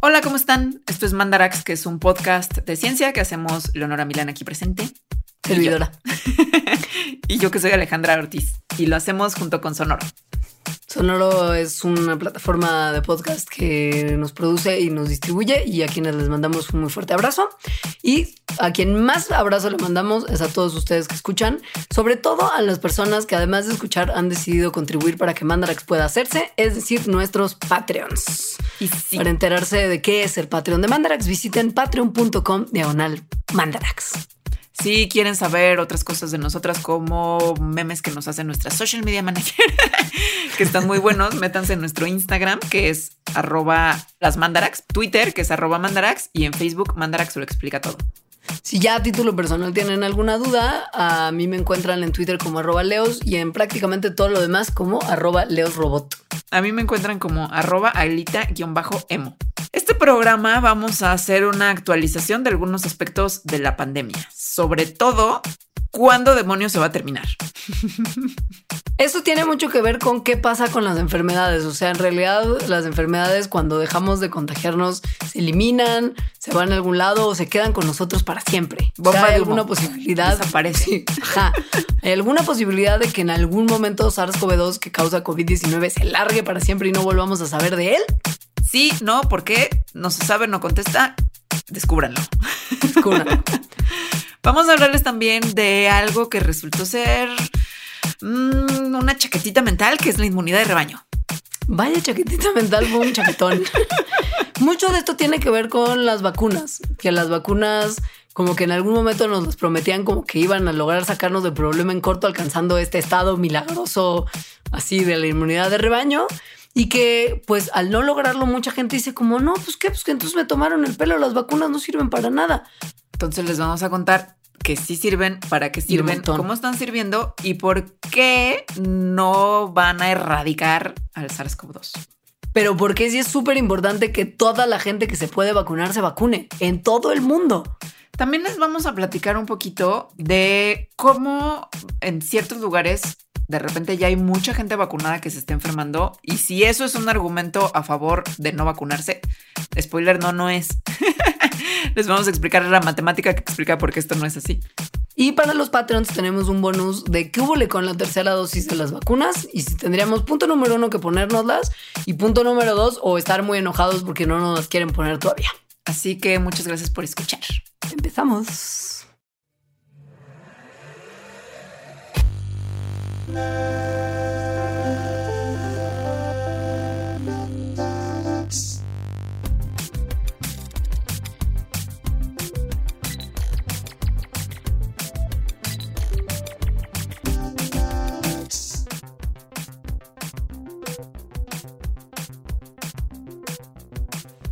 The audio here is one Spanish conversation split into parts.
Hola, ¿cómo están? Esto es Mandarax, que es un podcast de ciencia que hacemos Leonora Milán aquí presente. Servidora. Y yo que soy Alejandra Ortiz. Y lo hacemos junto con Sonoro. Sonoro es una plataforma de podcast que nos produce y nos distribuye y a quienes les mandamos un muy fuerte abrazo. Y a quien más abrazo le mandamos es a todos ustedes que escuchan, sobre todo a las personas que además de escuchar han decidido contribuir para que Mandarax pueda hacerse, es decir, nuestros Patreons. Y sí, Para enterarse de qué es el Patreon de Mandarax, visiten patreon.com diagonal Mandarax. Si quieren saber otras cosas de nosotras como memes que nos hace nuestra social media manager, que están muy buenos, métanse en nuestro Instagram, que es arroba las mandarax, Twitter, que es arroba mandarax, y en Facebook Mandarax lo explica todo. Si ya a título personal tienen alguna duda, a mí me encuentran en Twitter como arroba leos y en prácticamente todo lo demás como arroba leosrobot. A mí me encuentran como arroba ailita-emo. Este programa vamos a hacer una actualización de algunos aspectos de la pandemia, sobre todo cuándo demonios se va a terminar. Eso tiene mucho que ver con qué pasa con las enfermedades. O sea, en realidad las enfermedades cuando dejamos de contagiarnos se eliminan, se van a algún lado o se quedan con nosotros para siempre. O sea, Bomba hay alguna posibilidad. Desaparece. Ajá. Hay alguna posibilidad de que en algún momento SARS-CoV-2 que causa COVID-19 se largue para siempre y no volvamos a saber de él. Sí, no, ¿por qué? No se sabe, no contesta. Descúbranlo. Descúbranlo. Vamos a hablarles también de algo que resultó ser mm, una chaquetita mental, que es la inmunidad de rebaño. Vaya chaquetita mental, fue un chaquetón. Mucho de esto tiene que ver con las vacunas, que las vacunas como que en algún momento nos prometían como que iban a lograr sacarnos del problema en corto alcanzando este estado milagroso así de la inmunidad de rebaño y que pues al no lograrlo mucha gente dice como no, pues qué, pues que entonces me tomaron el pelo, las vacunas no sirven para nada. Entonces les vamos a contar que sí sirven, para qué sirven, cómo están sirviendo y por qué no van a erradicar al SARS-CoV-2. Pero porque sí es súper importante que toda la gente que se puede vacunar se vacune en todo el mundo. También les vamos a platicar un poquito de cómo en ciertos lugares de repente ya hay mucha gente vacunada que se está enfermando y si eso es un argumento a favor de no vacunarse, spoiler no, no es. les vamos a explicar la matemática que explica por qué esto no es así. Y para los Patreons tenemos un bonus de qué hubo con la tercera dosis de las vacunas y si tendríamos punto número uno que ponérnoslas y punto número dos o estar muy enojados porque no nos las quieren poner todavía. Así que muchas gracias por escuchar. Empezamos.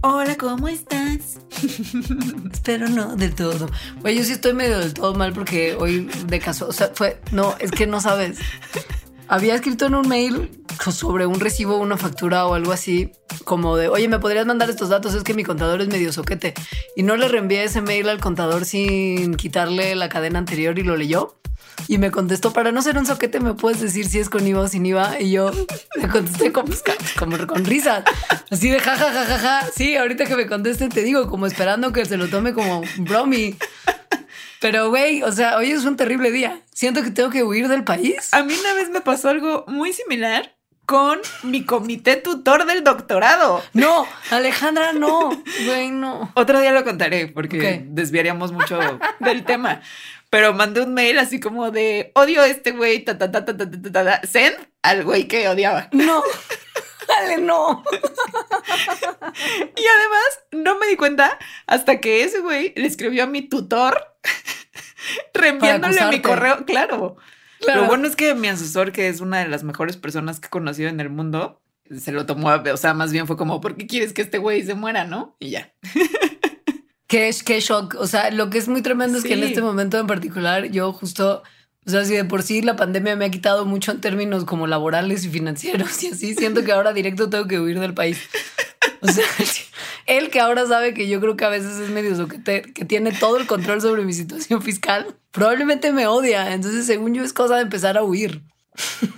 Hola, ¿cómo estás? Pero no del todo. Güey, yo sí estoy medio del todo mal porque hoy de caso, o sea, fue, no, es que no sabes. Había escrito en un mail sobre un recibo, una factura o algo así, como de, oye, ¿me podrías mandar estos datos? Es que mi contador es medio soquete. Y no le reenvié ese mail al contador sin quitarle la cadena anterior y lo leyó. Y me contestó, para no ser un soquete, ¿me puedes decir si es con IVA o sin IVA? Y yo le contesté como, como con risas, así de jaja, ja, ja, ja. Sí, ahorita que me conteste te digo, como esperando que se lo tome como bromi. Pero, güey, o sea, hoy es un terrible día. Siento que tengo que huir del país. A mí una vez me pasó algo muy similar con mi comité tutor del doctorado. No, Alejandra, no. Güey, no. Otro día lo contaré porque Ok. desviaríamos mucho del tema pero mandé un mail así como de odio a este güey, ta, ta, ta, ta, ta, ta, ta, send al güey que odiaba. No. Dale, no. y además, no me di cuenta hasta que ese güey le escribió a mi tutor reenviándole mi correo. Claro. claro. Lo bueno es que mi asesor, que es una de las mejores personas que he conocido en el mundo, se lo tomó, o sea, más bien fue como, ¿por qué quieres que este güey se muera, no? Y ya. Qué, qué shock. O sea, lo que es muy tremendo es que en Sí. este momento en particular, yo justo, o sea, si de por sí la pandemia me ha quitado mucho en términos como laborales y financieros y así, siento que ahora directo tengo que huir del país. O sea, él que ahora sabe que yo creo que a veces es medio soquete, que tiene todo el control sobre mi situación fiscal, probablemente me odia. Entonces, según yo, es cosa de empezar a huir.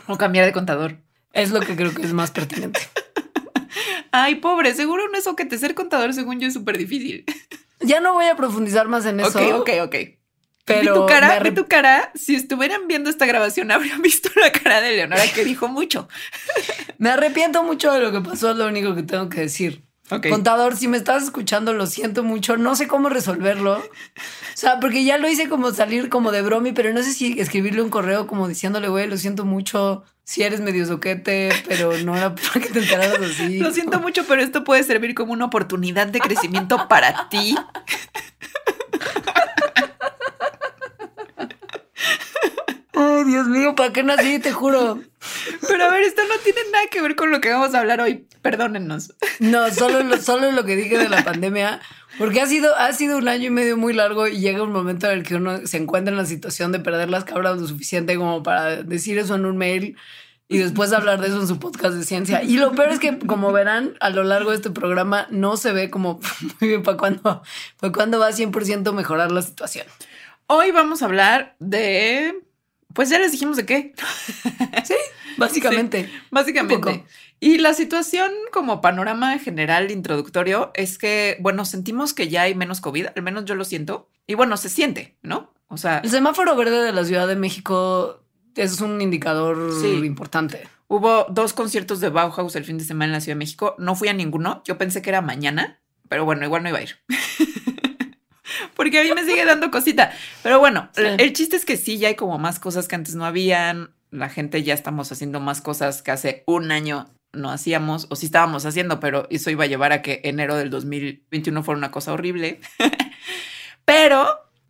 O cambiar de contador. Es lo que creo que es más pertinente. Ay, pobre, seguro un eso que te ser contador, según yo, es súper difícil. Ya no voy a profundizar más en eso. Ok, ok, ok. Pero vi tu cara, vi tu cara. Si estuvieran viendo esta grabación, habrían visto la cara de Leonora que dijo mucho. Me arrepiento mucho de lo que pasó, es lo único que tengo que decir. Contador, si me estás escuchando, lo siento mucho. No sé cómo resolverlo. O sea, porque ya lo hice como salir como de bromi, pero no sé si escribirle un correo como diciéndole, güey, lo siento mucho. Si eres medio soquete, pero no era para que te enteraras así. Lo siento mucho, pero esto puede servir como una oportunidad de crecimiento para ti. Ay, Dios mío, ¿para qué nací? Te juro. Pero a ver, esto no tiene nada que ver con lo que vamos a hablar hoy. Perdónennos. No, solo lo, solo lo que dije de la pandemia, porque ha sido, ha sido un año y medio muy largo y llega un momento en el que uno se encuentra en la situación de perder las cabras lo suficiente como para decir eso en un mail y después hablar de eso en su podcast de ciencia. Y lo peor es que, como verán, a lo largo de este programa no se ve como muy bien para cuándo, para cuándo va a 100% mejorar la situación. Hoy vamos a hablar de... Pues ya les dijimos de qué. Sí, Básicamente. básicamente. Y la situación como panorama general introductorio es que, bueno, sentimos que ya hay menos COVID, al menos yo lo siento. Y bueno, se siente, ¿no? O sea... El semáforo verde de la Ciudad de México es un indicador importante. Hubo dos conciertos de Bauhaus el fin de semana en la Ciudad de México. No fui a ninguno. Yo pensé que era mañana, pero bueno, igual no iba a ir. Porque a mí me sigue dando cosita. Pero bueno, el chiste es que sí, ya hay como más cosas que antes no habían la gente ya estamos haciendo más cosas que hace un año no hacíamos, o sí estábamos haciendo, pero eso iba a llevar a que enero del 2021 fuera una cosa horrible. pero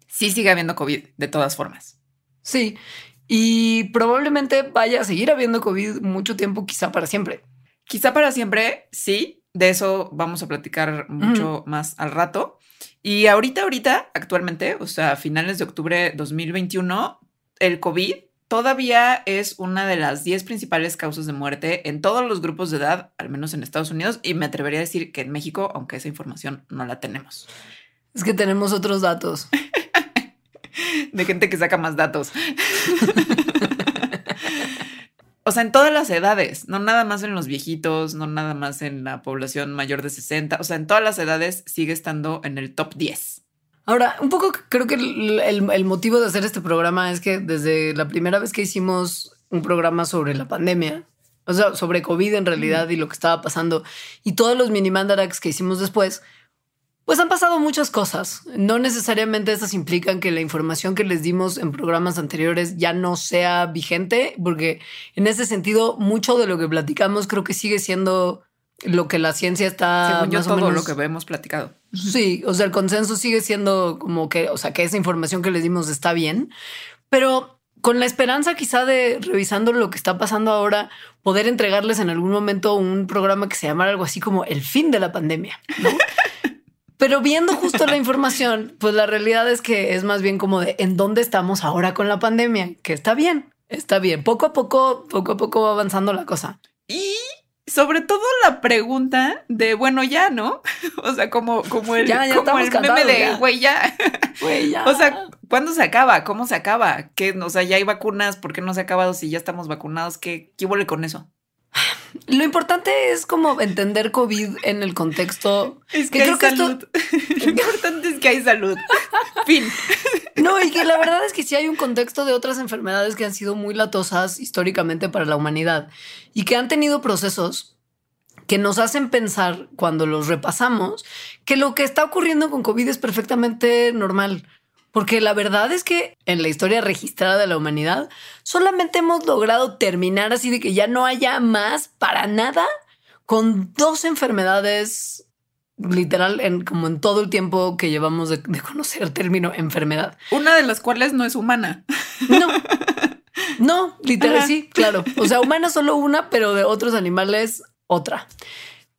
sí sigue habiendo COVID de todas formas. Sí, y probablemente vaya a seguir habiendo COVID mucho tiempo, quizá para siempre. Quizá para siempre, sí. De eso vamos a platicar mucho más al rato. Y ahorita, ahorita, actualmente, o sea, a finales de octubre 2021, el COVID todavía es una de las 10 principales causas de muerte en todos los grupos de edad, al menos en Estados Unidos, y me atrevería a decir que en México, aunque esa información no la tenemos. Es que tenemos otros datos. de gente que saca más datos. o sea, en todas las edades, no nada más en los viejitos, no nada más en la población mayor de 60, o sea, en todas las edades sigue estando en el top 10. Ahora, un poco creo que el, motivo de hacer este programa es que desde la primera vez que hicimos un programa sobre la pandemia, o sea, sobre COVID en realidad y lo que estaba pasando, y todos los mini mandarax que hicimos después, pues han pasado muchas cosas. No necesariamente estas implican que la información que les dimos en programas anteriores ya no sea vigente, porque en ese sentido, mucho de lo que platicamos creo que sigue siendo lo que la ciencia está. Según yo, todo lo que hemos platicado. Sí, o sea, el consenso sigue siendo como que, o sea, que esa información que les dimos está bien, pero con la esperanza quizá de revisando lo que está pasando ahora, poder entregarles en algún momento un programa que se llamara algo así como el fin de la pandemia, ¿no? Pero viendo justo la información, pues la realidad es que es más bien como de en dónde estamos ahora con la pandemia, que está bien, está bien. Poco a poco, poco a poco va avanzando la cosa. Y sobre todo la pregunta de, bueno, ya, ¿no? O sea, como, como el, como el meme de, güey, ya. ya. O sea, ¿cuándo se acaba? ¿Cómo se acaba? ¿Qué, o sea, ya hay vacunas, ¿por qué no se ha acabado si ya estamos vacunados? ¿Qué, qué huele con eso? Lo importante es como entender COVID en el contexto. Es que, hay salud. Lo importante es que hay salud. fin. No, y que la verdad es que sí hay un contexto de otras enfermedades que han sido muy latosas históricamente para la humanidad y que han tenido procesos que nos hacen pensar cuando los repasamos que lo que está ocurriendo con COVID es perfectamente normal. Porque la verdad es que en la historia registrada de la humanidad solamente hemos logrado terminar así de que ya no haya más para nada con dos enfermedades literal en como en todo el tiempo que llevamos de, conocer el término enfermedad. Una de las cuales no es humana. No. No, literal sí, claro. O sea, humana solo una, pero de otros animales otra.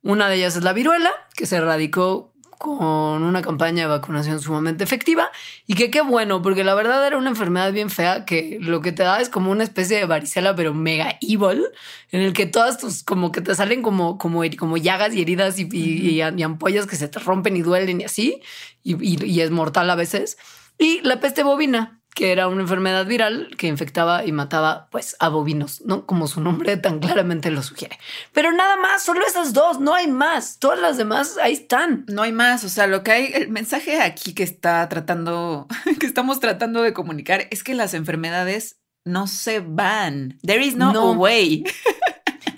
Una de ellas es la viruela, que se erradicó con una campaña de vacunación sumamente efectiva y que qué bueno, porque la verdad era una enfermedad bien fea que lo que te da es como una especie de varicela, pero mega evil, en el que todas tus, como que te salen como, como, como llagas y heridas y, y, ampollas que se te rompen y duelen y así, y, y es mortal a veces. Y la peste bovina, que era una enfermedad viral que infectaba y mataba pues a bovinos, ¿no? Como su nombre tan claramente lo sugiere. Pero nada más, solo esas dos, no hay más. Todas las demás ahí están. No hay más, o sea, lo que hay, el mensaje aquí que está tratando, que estamos tratando de comunicar es que las enfermedades no se van. There is no, way.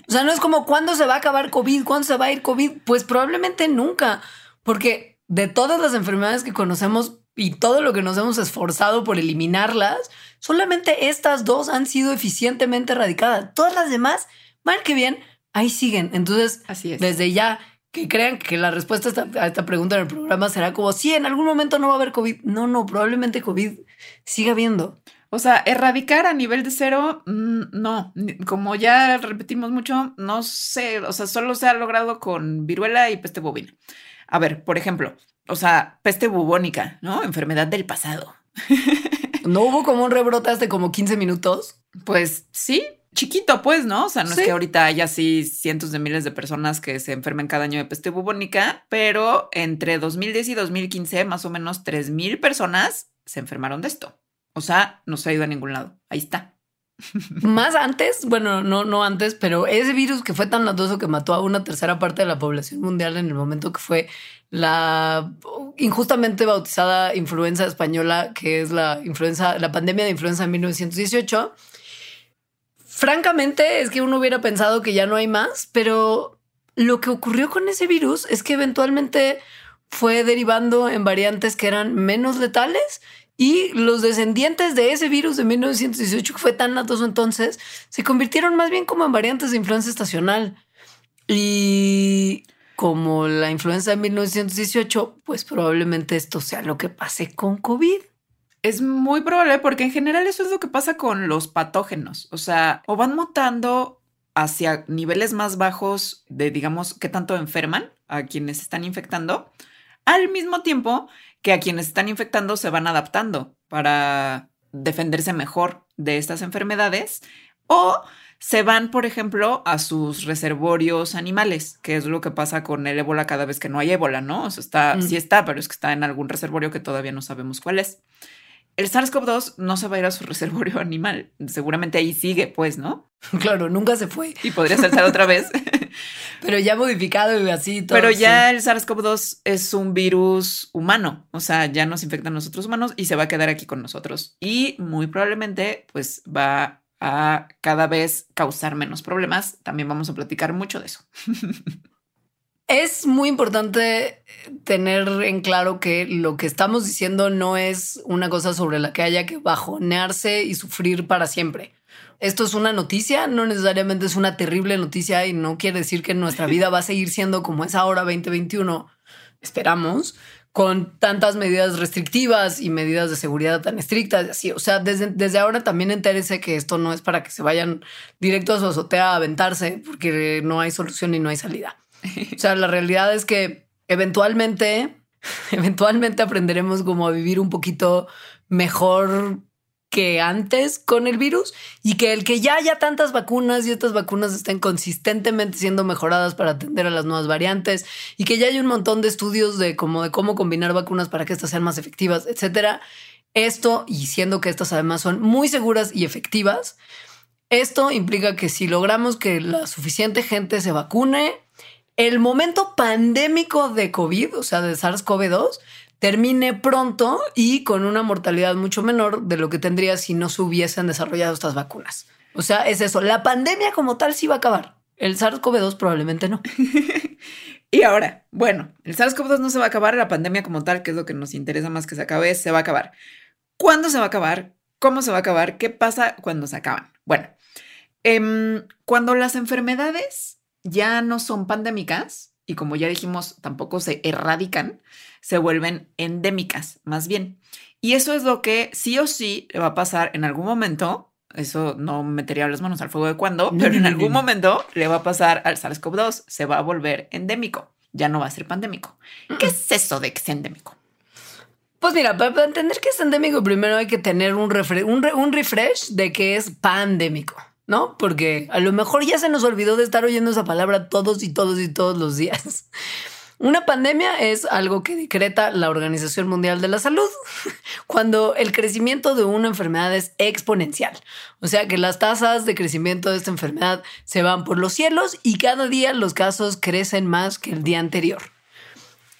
O sea, no es como cuándo se va a acabar COVID, cuándo se va a ir COVID, pues probablemente nunca, porque de todas las enfermedades que conocemos, y todo lo que nos hemos esforzado por eliminarlas, solamente estas dos han sido eficientemente erradicadas. Todas las demás, mal que bien, ahí siguen. Entonces, Así es. desde ya que crean que la respuesta a esta, a esta pregunta en el programa será como, sí, en algún momento no va a haber COVID. No, no, probablemente COVID siga habiendo. O sea, erradicar a nivel de cero, mm, no. Como ya repetimos mucho, no sé. O sea, solo se ha logrado con viruela y peste bovina. A ver, por ejemplo, o sea, peste bubónica, ¿no? Enfermedad del pasado. ¿No hubo como un rebrote hace como 15 minutos? Pues sí, chiquito, pues, ¿no? O sea, no es que ahorita haya así cientos de miles de personas que se enfermen cada año de peste bubónica, pero entre 2010 y 2015, más o menos 3 mil personas se enfermaron de esto. O sea, no se ha ido a ningún lado. Ahí está. Más antes, bueno, no, no antes, pero ese virus que fue tan latoso que mató a una tercera parte de la población mundial en el momento que fue la injustamente bautizada influenza española, que es la influenza, la pandemia de influenza en 1918. Francamente, es que uno hubiera pensado que ya no hay más, pero lo que ocurrió con ese virus es que eventualmente fue derivando en variantes que eran menos letales y los descendientes de ese virus de 1918, que fue tan latoso entonces, se convirtieron más bien como en variantes de influenza estacional. Y como la influenza de 1918, pues probablemente esto sea lo que pase con COVID. Es muy probable porque en general eso es lo que pasa con los patógenos. O sea, o van mutando hacia niveles más bajos de, digamos, qué tanto enferman a quienes están infectando, al mismo tiempo que a quienes están infectando se van adaptando para defenderse mejor de estas enfermedades o se van, por ejemplo, a sus reservorios animales, que es lo que pasa con el ébola cada vez que no hay ébola, ¿no? O sea, está, Mm. sí está, pero es que está en algún reservorio que todavía no sabemos cuál es. El SARS-CoV-2 no se va a ir a su reservorio animal. Seguramente ahí sigue, pues, ¿no? Claro, nunca se fue, Y podría ser otra vez. pero ya modificado y así todo. Pero sí. ya el SARS-CoV-2 es un virus humano, o sea, ya nos infecta a nosotros humanos y se va a quedar aquí con nosotros. Y muy probablemente, pues va a cada vez causar menos problemas. También vamos a platicar mucho de eso. Es muy importante tener en claro que lo que estamos diciendo no es una cosa sobre la que haya que bajonearse y sufrir para siempre. Esto es una noticia, no necesariamente es una terrible noticia y no quiere decir que nuestra vida va a seguir siendo como es ahora 2021, esperamos, con tantas medidas restrictivas y medidas de seguridad tan estrictas así. O sea, desde, desde ahora también entérese que esto no es para que se vayan directo a su azotea a aventarse porque no hay solución y no hay salida. O sea, la realidad es que eventualmente, eventualmente aprenderemos como a vivir un poquito mejor que antes con el virus y que el que ya haya tantas vacunas y estas vacunas estén consistentemente siendo mejoradas para atender a las nuevas variantes y que ya hay un montón de estudios de cómo, de cómo combinar vacunas para que estas sean más efectivas, etcétera. Esto, y siendo que estas además son muy seguras y efectivas, esto implica que si logramos que la suficiente gente se vacune, el momento pandémico de COVID, o sea, de SARS-CoV-2, termine pronto y con una mortalidad mucho menor de lo que tendría si no se hubiesen desarrollado estas vacunas. O sea, es eso. La pandemia como tal sí va a acabar. El SARS-CoV-2 probablemente no. Y ahora, bueno, el SARS-CoV-2 no se va a acabar, la pandemia como tal, que es lo que nos interesa más que se acabe, se va a acabar. ¿Cuándo se va a acabar? ¿Cómo se va a acabar? ¿Qué pasa cuando se acaban? Bueno, em, cuando las enfermedades ya no son pandémicas y como ya dijimos, tampoco se erradican, se vuelven endémicas, más bien. Y eso es lo que sí o sí le va a pasar en algún momento. Eso no metería las manos al fuego de cuándo, No, pero en algún no. momento le va a pasar al SARS-CoV-2, se va a volver endémico, ya no va a ser pandémico. ¿Qué es eso de que sea endémico? Pues mira, para, para entender que es endémico, primero hay que tener un, refre- un, re- un refresh de que es pandémico, ¿no? Porque a lo mejor ya se nos olvidó de estar oyendo esa palabra todos y todos y todos los días. Una pandemia es algo que decreta la Organización Mundial de la Salud cuando el crecimiento de una enfermedad es exponencial. O sea que las tasas de crecimiento de esta enfermedad se van por los cielos y cada día los casos crecen más que el día anterior.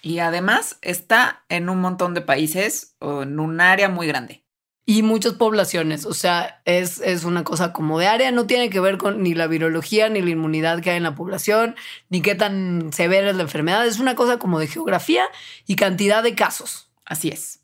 Y además está en un montón de países o en un área muy grande. Y muchas poblaciones, o sea, es, es, una cosa como de área, no tiene que ver con ni la virología, ni la inmunidad que hay en la población, ni qué tan severa es la enfermedad, es una cosa como de geografía y cantidad de casos. Así es.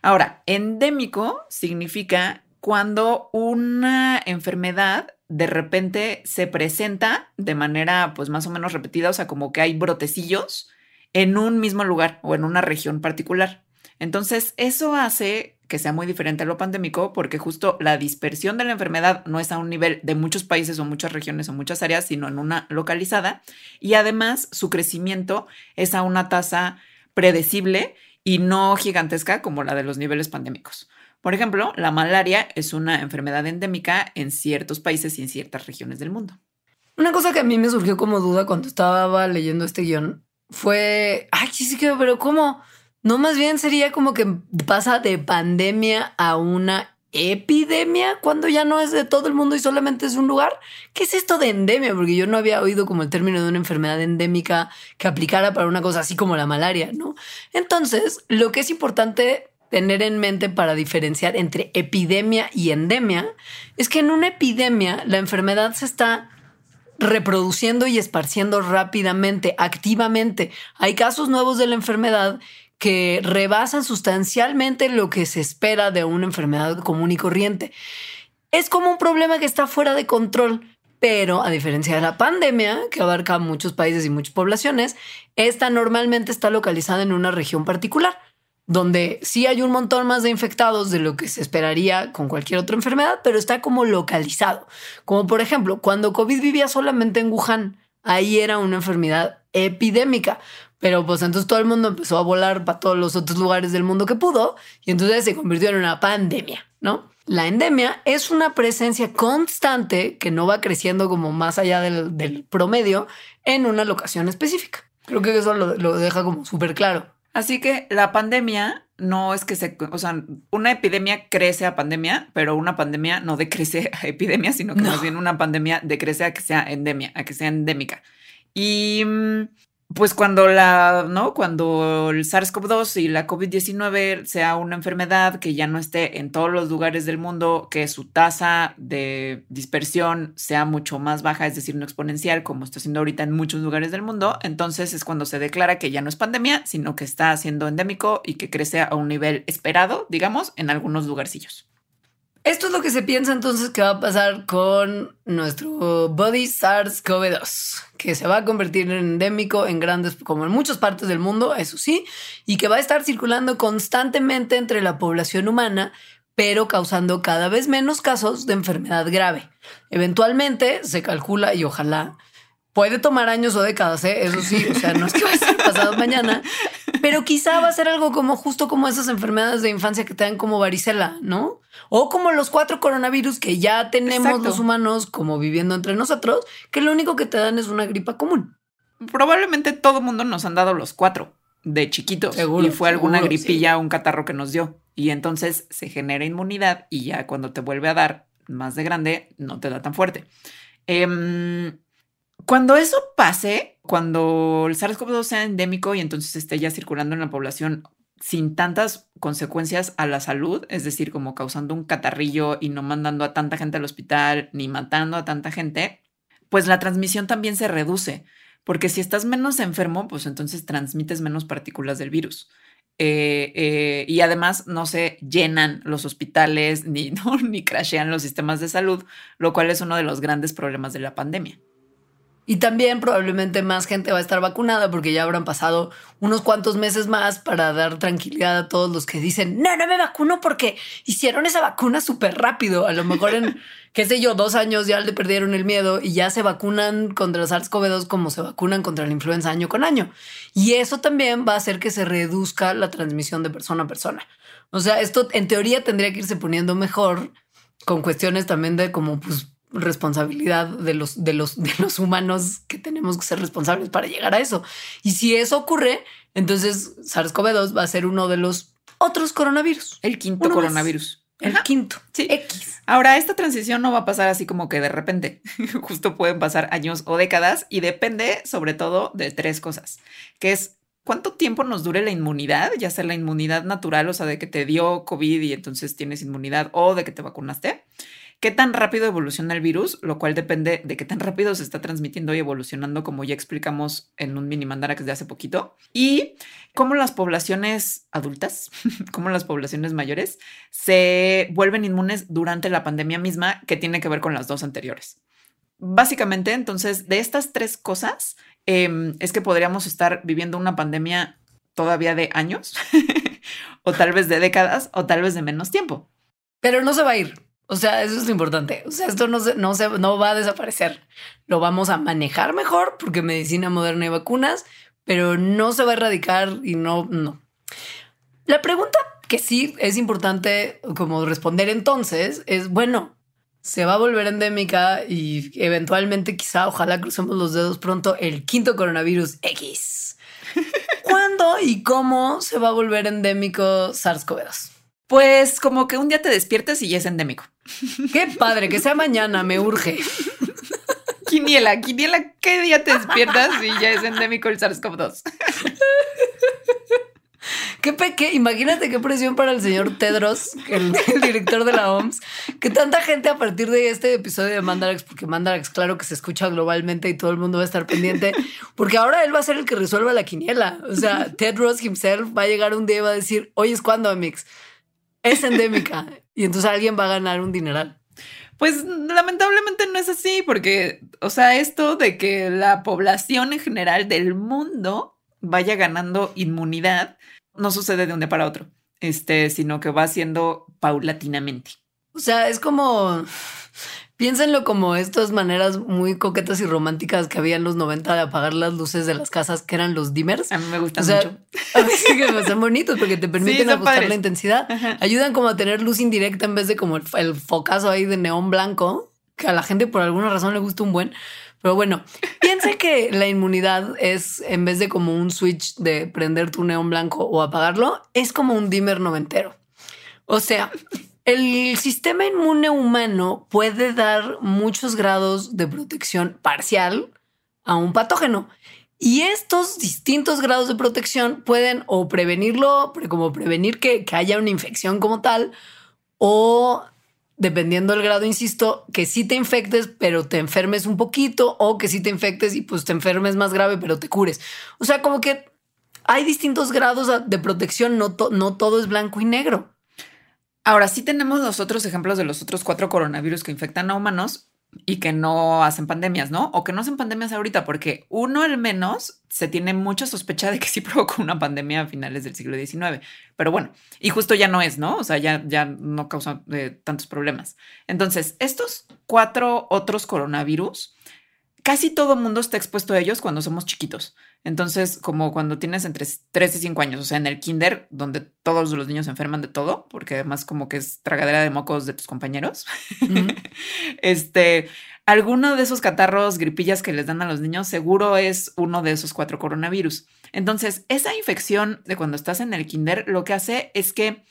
Ahora, endémico significa cuando una enfermedad de repente se presenta de manera pues más o menos repetida, o sea, como que hay brotecillos en un mismo lugar o en una región particular. Entonces, eso hace que sea muy diferente a lo pandémico porque justo la dispersión de la enfermedad no es a un nivel de muchos países o muchas regiones o muchas áreas, sino en una localizada. Y además su crecimiento es a una tasa predecible y no gigantesca como la de los niveles pandémicos. Por ejemplo, la malaria es una enfermedad endémica en ciertos países y en ciertas regiones del mundo. Una cosa que a mí me surgió como duda cuando estaba leyendo este guion fue, ay, sí, pero ¿cómo? No, más bien sería como que pasa de pandemia a una epidemia cuando ya no es de todo el mundo y solamente es un lugar. ¿Qué es esto de endemia? Porque yo no había oído como el término de una enfermedad endémica que aplicara para una cosa así como la malaria, ¿no? Entonces, lo que es importante tener en mente para diferenciar entre epidemia y endemia es que en una epidemia la enfermedad se está reproduciendo y esparciendo rápidamente, activamente. Hay casos nuevos de la enfermedad que rebasan sustancialmente lo que se espera de una enfermedad común y corriente. Es como un problema que está fuera de control, pero a diferencia de la pandemia, que abarca muchos países y muchas poblaciones, esta normalmente está localizada en una región particular, donde sí hay un montón más de infectados de lo que se esperaría con cualquier otra enfermedad, pero está como localizado. Como por ejemplo, cuando COVID vivía solamente en Wuhan, ahí era una enfermedad epidémica. Pero pues entonces todo el mundo empezó a volar para todos los otros lugares del mundo que pudo y entonces se convirtió en una pandemia, ¿no? La endemia es una presencia constante que no va creciendo como más allá del, promedio en una locación específica. Creo que eso lo, lo deja como súper claro. Así que la pandemia no es que se, o sea, una epidemia crece a pandemia, pero una pandemia no decrece a epidemia, sino que más bien una pandemia decrece a que sea endemia, a que sea endémica. Y mm, pues cuando la, ¿no? Cuando el SARS-CoV-2 y la COVID-19 sea una enfermedad que ya no esté en todos los lugares del mundo, que su tasa de dispersión sea mucho más baja, es decir, no exponencial, como está haciendo ahorita en muchos lugares del mundo, entonces es cuando se declara que ya no es pandemia, sino que está siendo endémico y que crece a un nivel esperado, digamos, en algunos lugarcillos. Esto es lo que se piensa entonces que va a pasar con nuestro body SARS-CoV-2, que se va a convertir en endémico en grandes, como en muchas partes del mundo, eso sí, y que va a estar circulando constantemente entre la población humana, pero causando cada vez menos casos de enfermedad grave. Eventualmente se calcula, y ojalá, puede tomar años o décadas, ¿eh? eso sí, o sea, no es que va a ser pasado mañana, pero quizá va a ser algo como justo como esas enfermedades de infancia que te dan como varicela, ¿no? O como los cuatro coronavirus que ya tenemos los humanos como viviendo entre nosotros, que lo único que te dan es una gripa común. Probablemente todo el mundo nos han dado los cuatro de chiquitos y fue alguna gripilla o un catarro que nos dio. Y entonces se genera inmunidad y ya cuando te vuelve a dar más de grande no te da tan fuerte. Em, cuando eso pase, cuando el SARS-CoV-2 sea endémico y entonces esté ya circulando en la población sin tantas consecuencias a la salud, es decir, como causando un catarrillo y no mandando a tanta gente al hospital ni matando a tanta gente, pues la transmisión también se reduce, porque si estás menos enfermo, pues entonces transmites menos partículas del virus. Eh, eh, y además no se llenan los hospitales ni, ¿no? ni crashean los sistemas de salud, lo cual es uno de los grandes problemas de la pandemia. Y también probablemente más gente va a estar vacunada porque ya habrán pasado unos cuantos meses más para dar tranquilidad a todos los que dicen, no, no me vacuno porque hicieron esa vacuna súper rápido. A lo mejor en, qué sé yo, dos años ya le perdieron el miedo y ya se vacunan contra SARS-CoV-2 como se vacunan contra la influenza año con año. Y eso también va a hacer que se reduzca la transmisión de persona a persona. O sea, esto en teoría tendría que irse poniendo mejor con cuestiones también de como pues responsabilidad de los, de los, de los humanos que tenemos que ser responsables para llegar a eso. Y si eso ocurre, entonces SARS-CoV-2 va a ser uno de los otros coronavirus. El quinto coronavirus. El quinto. Sí. X. Ahora, esta transición no va a pasar así como que de repente. Justo pueden pasar años o décadas y depende sobre todo de tres cosas, que es cuánto tiempo nos dure la inmunidad, ya sea la inmunidad natural, o sea, de que te dio COVID y entonces tienes inmunidad o de que te vacunaste qué tan rápido evoluciona el virus, lo cual depende de qué tan rápido se está transmitiendo y evolucionando, como ya explicamos en un mini mandara que es de hace poquito, y cómo las poblaciones adultas, cómo las poblaciones mayores se vuelven inmunes durante la pandemia misma, que tiene que ver con las dos anteriores. Básicamente, entonces, de estas tres cosas, em, es que podríamos estar viviendo una pandemia todavía de años, o tal vez de décadas, o tal vez de menos tiempo. Pero no se va a ir. O sea, eso es lo importante. O sea, esto no, se, no, se, no va a desaparecer. Lo vamos a manejar mejor porque medicina moderna y vacunas, pero no se va a erradicar y no, no. La pregunta que sí es importante como responder entonces es, bueno, se va a volver endémica y eventualmente quizá, ojalá crucemos los dedos pronto, el quinto coronavirus X. ¿Cuándo y cómo se va a volver endémico SARS-CoV-2? Pues como que un día te despiertas y ya es endémico. Qué padre, que sea mañana, me urge. Quiniela, Quiniela, ¿qué día te despiertas y ya es endémico el SARS-CoV-2? Qué, qué, imagínate qué presión para el señor Tedros, el, director de la OMS, que tanta gente a partir de este episodio de Mandarax, porque Mandarax claro que se escucha globalmente y todo el mundo va a estar pendiente, porque ahora él va a ser el que resuelva la quiniela. O sea, Tedros himself va a llegar un día y va a decir, hoy es cuando, Amix es endémica y entonces alguien va a ganar un dineral. Pues lamentablemente no es así, porque, o sea, esto de que la población en general del mundo vaya ganando inmunidad no sucede de un día para otro, este, sino que va siendo paulatinamente. O sea, es como Piénsenlo como estas maneras muy coquetas y románticas que había en los 90 de apagar las luces de las casas, que eran los dimmers. A mí me gustan mucho. Sí, que son bonitos porque te permiten ajustar la intensidad. Ayudan como a tener luz indirecta en vez de como el, focazo ahí de neón blanco, que a la gente por alguna razón le gusta un buen. Pero bueno, piense que la inmunidad es, en vez de como un switch de prender tu neón blanco o apagarlo, es como un dimmer noventero. O sea, el sistema inmune humano puede dar muchos grados de protección parcial a un patógeno. Y estos distintos grados de protección pueden o prevenirlo, como prevenir que, haya una infección como tal, o dependiendo del grado, insisto, que sí te infectes, pero te enfermes un poquito, o que sí te infectes y pues te enfermes más grave, pero te cures. O sea, como que hay distintos grados de protección, no, no todo es blanco y negro. Ahora sí tenemos los otros ejemplos de los otros cuatro coronavirus que infectan a humanos y que no hacen pandemias, ¿no? O que no hacen pandemias ahorita, porque uno al menos se tiene mucha sospecha de que sí provocó una pandemia a finales del siglo XIX. Pero bueno, y justo ya no es, ¿no? O sea, ya, ya no causa eh, tantos problemas. Entonces, estos cuatro otros coronavirus, casi todo mundo está expuesto a ellos cuando somos chiquitos. Entonces, como cuando tienes entre 3 y 5 años, o sea, en el kinder, donde todos los niños se enferman de todo, porque además como que es tragadera de mocos de tus compañeros, este, alguno de esos catarros, gripillas que les dan a los niños, seguro es uno de esos cuatro coronavirus. Entonces, esa infección de cuando estás en el kinder, lo que hace es que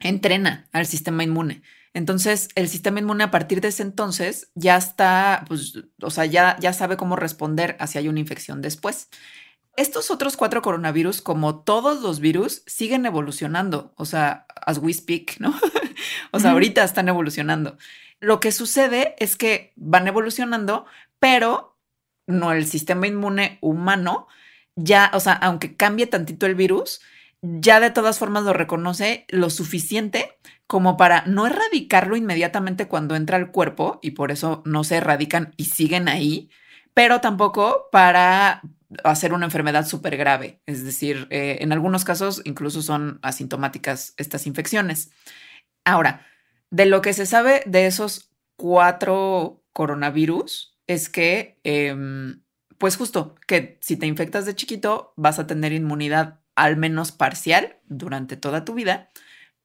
entrena al sistema inmune. Entonces, el sistema inmune a partir de ese entonces ya está, pues, o sea, ya, ya sabe cómo responder hacia hay una infección después. Estos otros cuatro coronavirus, como todos los virus, siguen evolucionando, o sea, as we speak, ¿no? o sea, ahorita están evolucionando. Lo que sucede es que van evolucionando, pero no el sistema inmune humano, ya, o sea, aunque cambie tantito el virus, ya de todas formas lo reconoce lo suficiente como para no erradicarlo inmediatamente cuando entra al cuerpo y por eso no se erradican y siguen ahí, pero tampoco para hacer una enfermedad súper grave. Es decir, eh, en algunos casos incluso son asintomáticas estas infecciones. Ahora, de lo que se sabe de esos cuatro coronavirus es que, em, pues justo, que si te infectas de chiquito vas a tener inmunidad al menos parcial durante toda tu vida,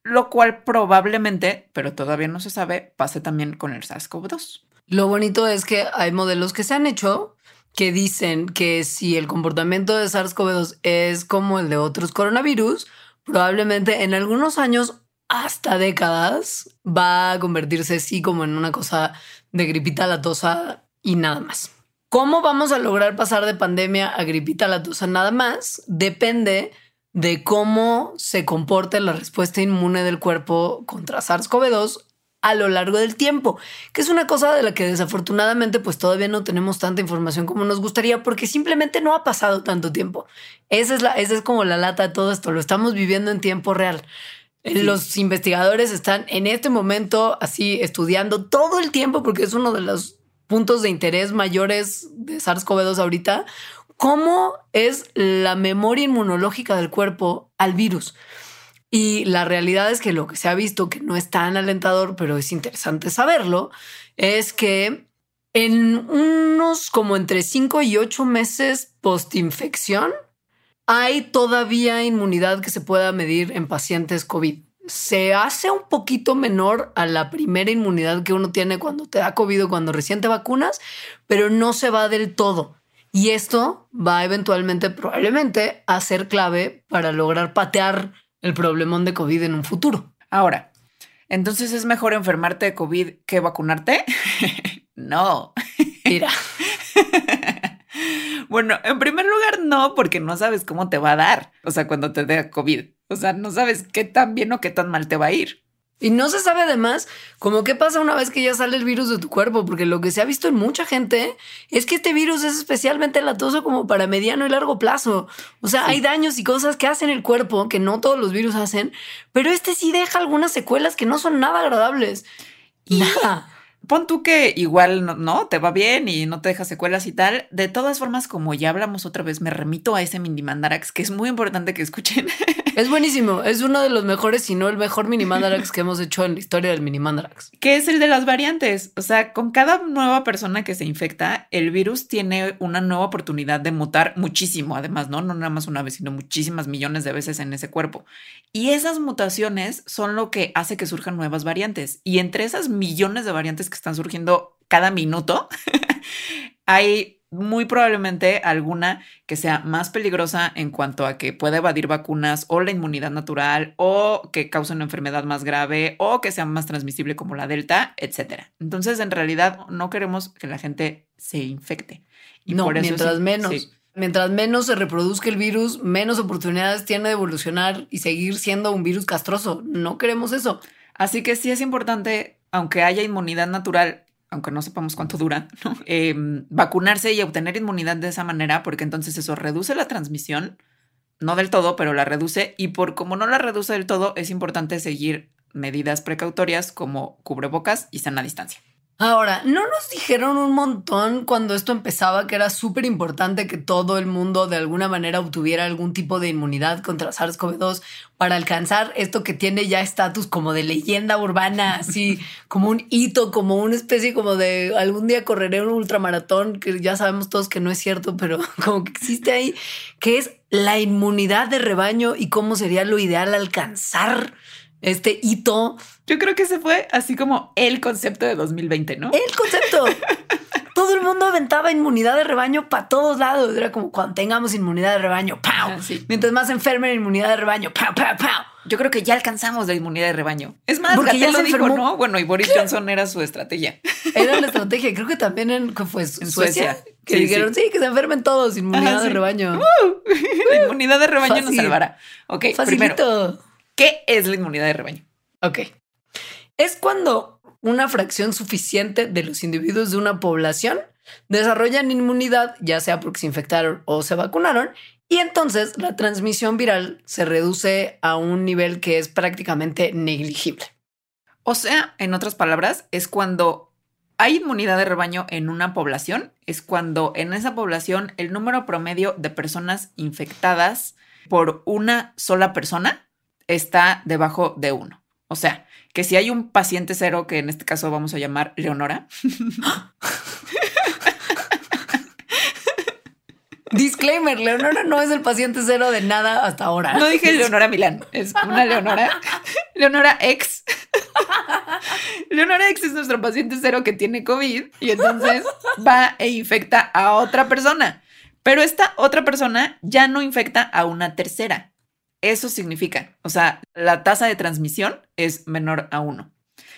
lo cual probablemente, pero todavía no se sabe, pase también con el SARS-CoV-2. Lo bonito es que hay modelos que se han hecho que dicen que si el comportamiento de SARS-CoV-2 es como el de otros coronavirus, probablemente en algunos años, hasta décadas, va a convertirse así como en una cosa de gripita latosa y nada más. ¿Cómo vamos a lograr pasar de pandemia a gripita latosa nada más? Depende de cómo se comporte la respuesta inmune del cuerpo contra SARS-CoV-2 a lo largo del tiempo, que es una cosa de la que desafortunadamente pues todavía no tenemos tanta información como nos gustaría porque simplemente no ha pasado tanto tiempo. Esa es, la, esa es como la lata de todo esto, lo estamos viviendo en tiempo real. Los investigadores están en este momento así estudiando todo el tiempo porque es uno de los puntos de interés mayores de SARS-CoV-2 ahorita, cómo es la memoria inmunológica del cuerpo al virus. Y la realidad es que lo que se ha visto, que no es tan alentador, pero es interesante saberlo, es que en unos como entre 5 y 8 meses post-infección, hay todavía inmunidad que se pueda medir en pacientes COVID. Se hace un poquito menor a la primera inmunidad que uno tiene cuando te da COVID o cuando recién te vacunas, pero no se va del todo. Y esto va eventualmente, probablemente, a ser clave para lograr patear el problemón de COVID en un futuro. Ahora, entonces es mejor enfermarte de COVID que vacunarte? no. Mira. bueno, en primer lugar, no, porque no sabes cómo te va a dar. O sea, cuando te dé COVID. O sea, no sabes qué tan bien o qué tan mal te va a ir. Y no se sabe además como qué pasa una vez que ya sale el virus de tu cuerpo, porque lo que se ha visto en mucha gente es que este virus es especialmente latoso como para mediano y largo plazo. O sea, hay daños y cosas que hacen el cuerpo que no todos los virus hacen, pero este sí deja algunas secuelas que no son nada agradables. Y nada pon tú que igual no, te va bien y no te deja secuelas y tal. De todas formas, como ya hablamos otra vez, me remito a ese mini mandarax que es muy importante que escuchen. Es buenísimo. Es uno de los mejores, si no el mejor mini mandarax que hemos hecho en la historia del mini mandarax. Que es el de las variantes. O sea, con cada nueva persona que se infecta, el virus tiene una nueva oportunidad de mutar muchísimo. Además, no, no nada más una vez, sino muchísimas millones de veces en ese cuerpo. Y esas mutaciones son lo que hace que surjan nuevas variantes. Y entre esas millones de variantes que están surgiendo cada minuto, hay muy probablemente alguna que sea más peligrosa en cuanto a que pueda evadir vacunas o la inmunidad natural o que cause una enfermedad más grave o que sea más transmisible como la delta, etcétera. Entonces, en realidad, no queremos que la gente se infecte. Y no, por eso mientras menos. Mientras menos se reproduzca el virus, menos oportunidades tiene de evolucionar y seguir siendo un virus castroso. No queremos eso. Así que sí es importante aunque haya inmunidad natural, aunque no sepamos cuánto dura, em, vacunarse y obtener inmunidad de esa manera, porque entonces eso reduce la transmisión, no del todo, pero la reduce, y por como no la reduce del todo, es importante seguir medidas precautorias como cubrebocas y sana distancia. Ahora, ¿no nos dijeron un montón cuando esto empezaba que era súper importante que todo el mundo de alguna manera obtuviera algún tipo de inmunidad contra SARS-CoV-2 para alcanzar esto que tiene ya estatus como de leyenda urbana, así como un hito, como una especie como de algún día correré un ultramaratón, que ya sabemos todos que no es cierto, pero como que existe ahí, que es la inmunidad de rebaño y cómo sería lo ideal alcanzar este hito. Yo creo que ese fue así como el concepto de 2020, ¿no? El concepto. Todo el mundo aventaba inmunidad de rebaño para todos lados. Era como cuando tengamos inmunidad de rebaño, ¡pau! Ah, Mientras más enfermen, inmunidad de rebaño, ¡pau, pau, pau! Yo creo que ya alcanzamos la inmunidad de rebaño. Es más, porque ya lo dijo, ¿no? Bueno, y Boris Johnson era su estrategia. Era la estrategia. Creo que también en, fue Suecia, que dijeron, sí. que se enfermen todos, inmunidad de rebaño. Uh, la inmunidad de rebaño nos salvará. Ok, Facilito. ¿Qué es la inmunidad de rebaño? Ok. Es cuando una fracción suficiente de los individuos de una población desarrollan inmunidad, ya sea porque se infectaron o se vacunaron, y entonces la transmisión viral se reduce a un nivel que es prácticamente negligible. O sea, en otras palabras, es cuando hay inmunidad de rebaño en una población, es cuando en esa población el número promedio de personas infectadas por una sola persona está debajo de uno. O sea, que si hay un paciente cero, que en este caso vamos a llamar Leonora. Disclaimer, Leonora no es el paciente cero de nada hasta ahora. No dije Leonora Milán, es una Leonora, Leonora ex. Leonora X es nuestro paciente cero que tiene COVID y entonces va e infecta a otra persona. Pero esta otra persona ya no infecta a una tercera. Eso significa, o sea, la tasa de transmisión es menor a uno.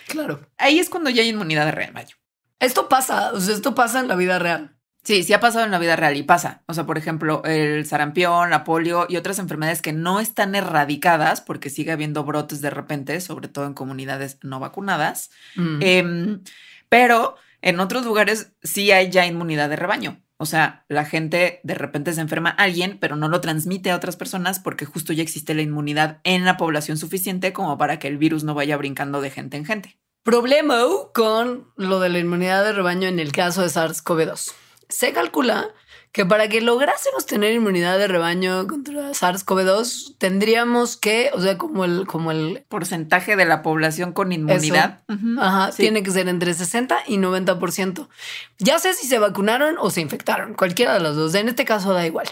Claro. Ahí es cuando ya hay inmunidad de rebaño. Esto pasa, o sea, esto pasa en la vida real. Sí, sí ha pasado en la vida real y pasa. O sea, por ejemplo, el sarampión, la polio y otras enfermedades que no están erradicadas porque sigue habiendo brotes de repente, sobre todo en comunidades no vacunadas. Mm. Em, pero en otros lugares sí hay ya inmunidad de rebaño. O sea, la gente de repente se enferma a alguien, pero no lo transmite a otras personas porque justo ya existe la inmunidad en la población suficiente como para que el virus no vaya brincando de gente en gente. Problema con lo de la inmunidad de rebaño en el caso de SARS-CoV-2. Se calcula que para que lográsemos tener inmunidad de rebaño contra SARS-CoV-2 tendríamos que, o sea, como el, como el Porcentaje de la población con inmunidad. Ujú, Ajá, sí. tiene que ser entre 60 y 90%. Ya sé si se vacunaron o se infectaron, cualquiera de los dos. En este caso da igual.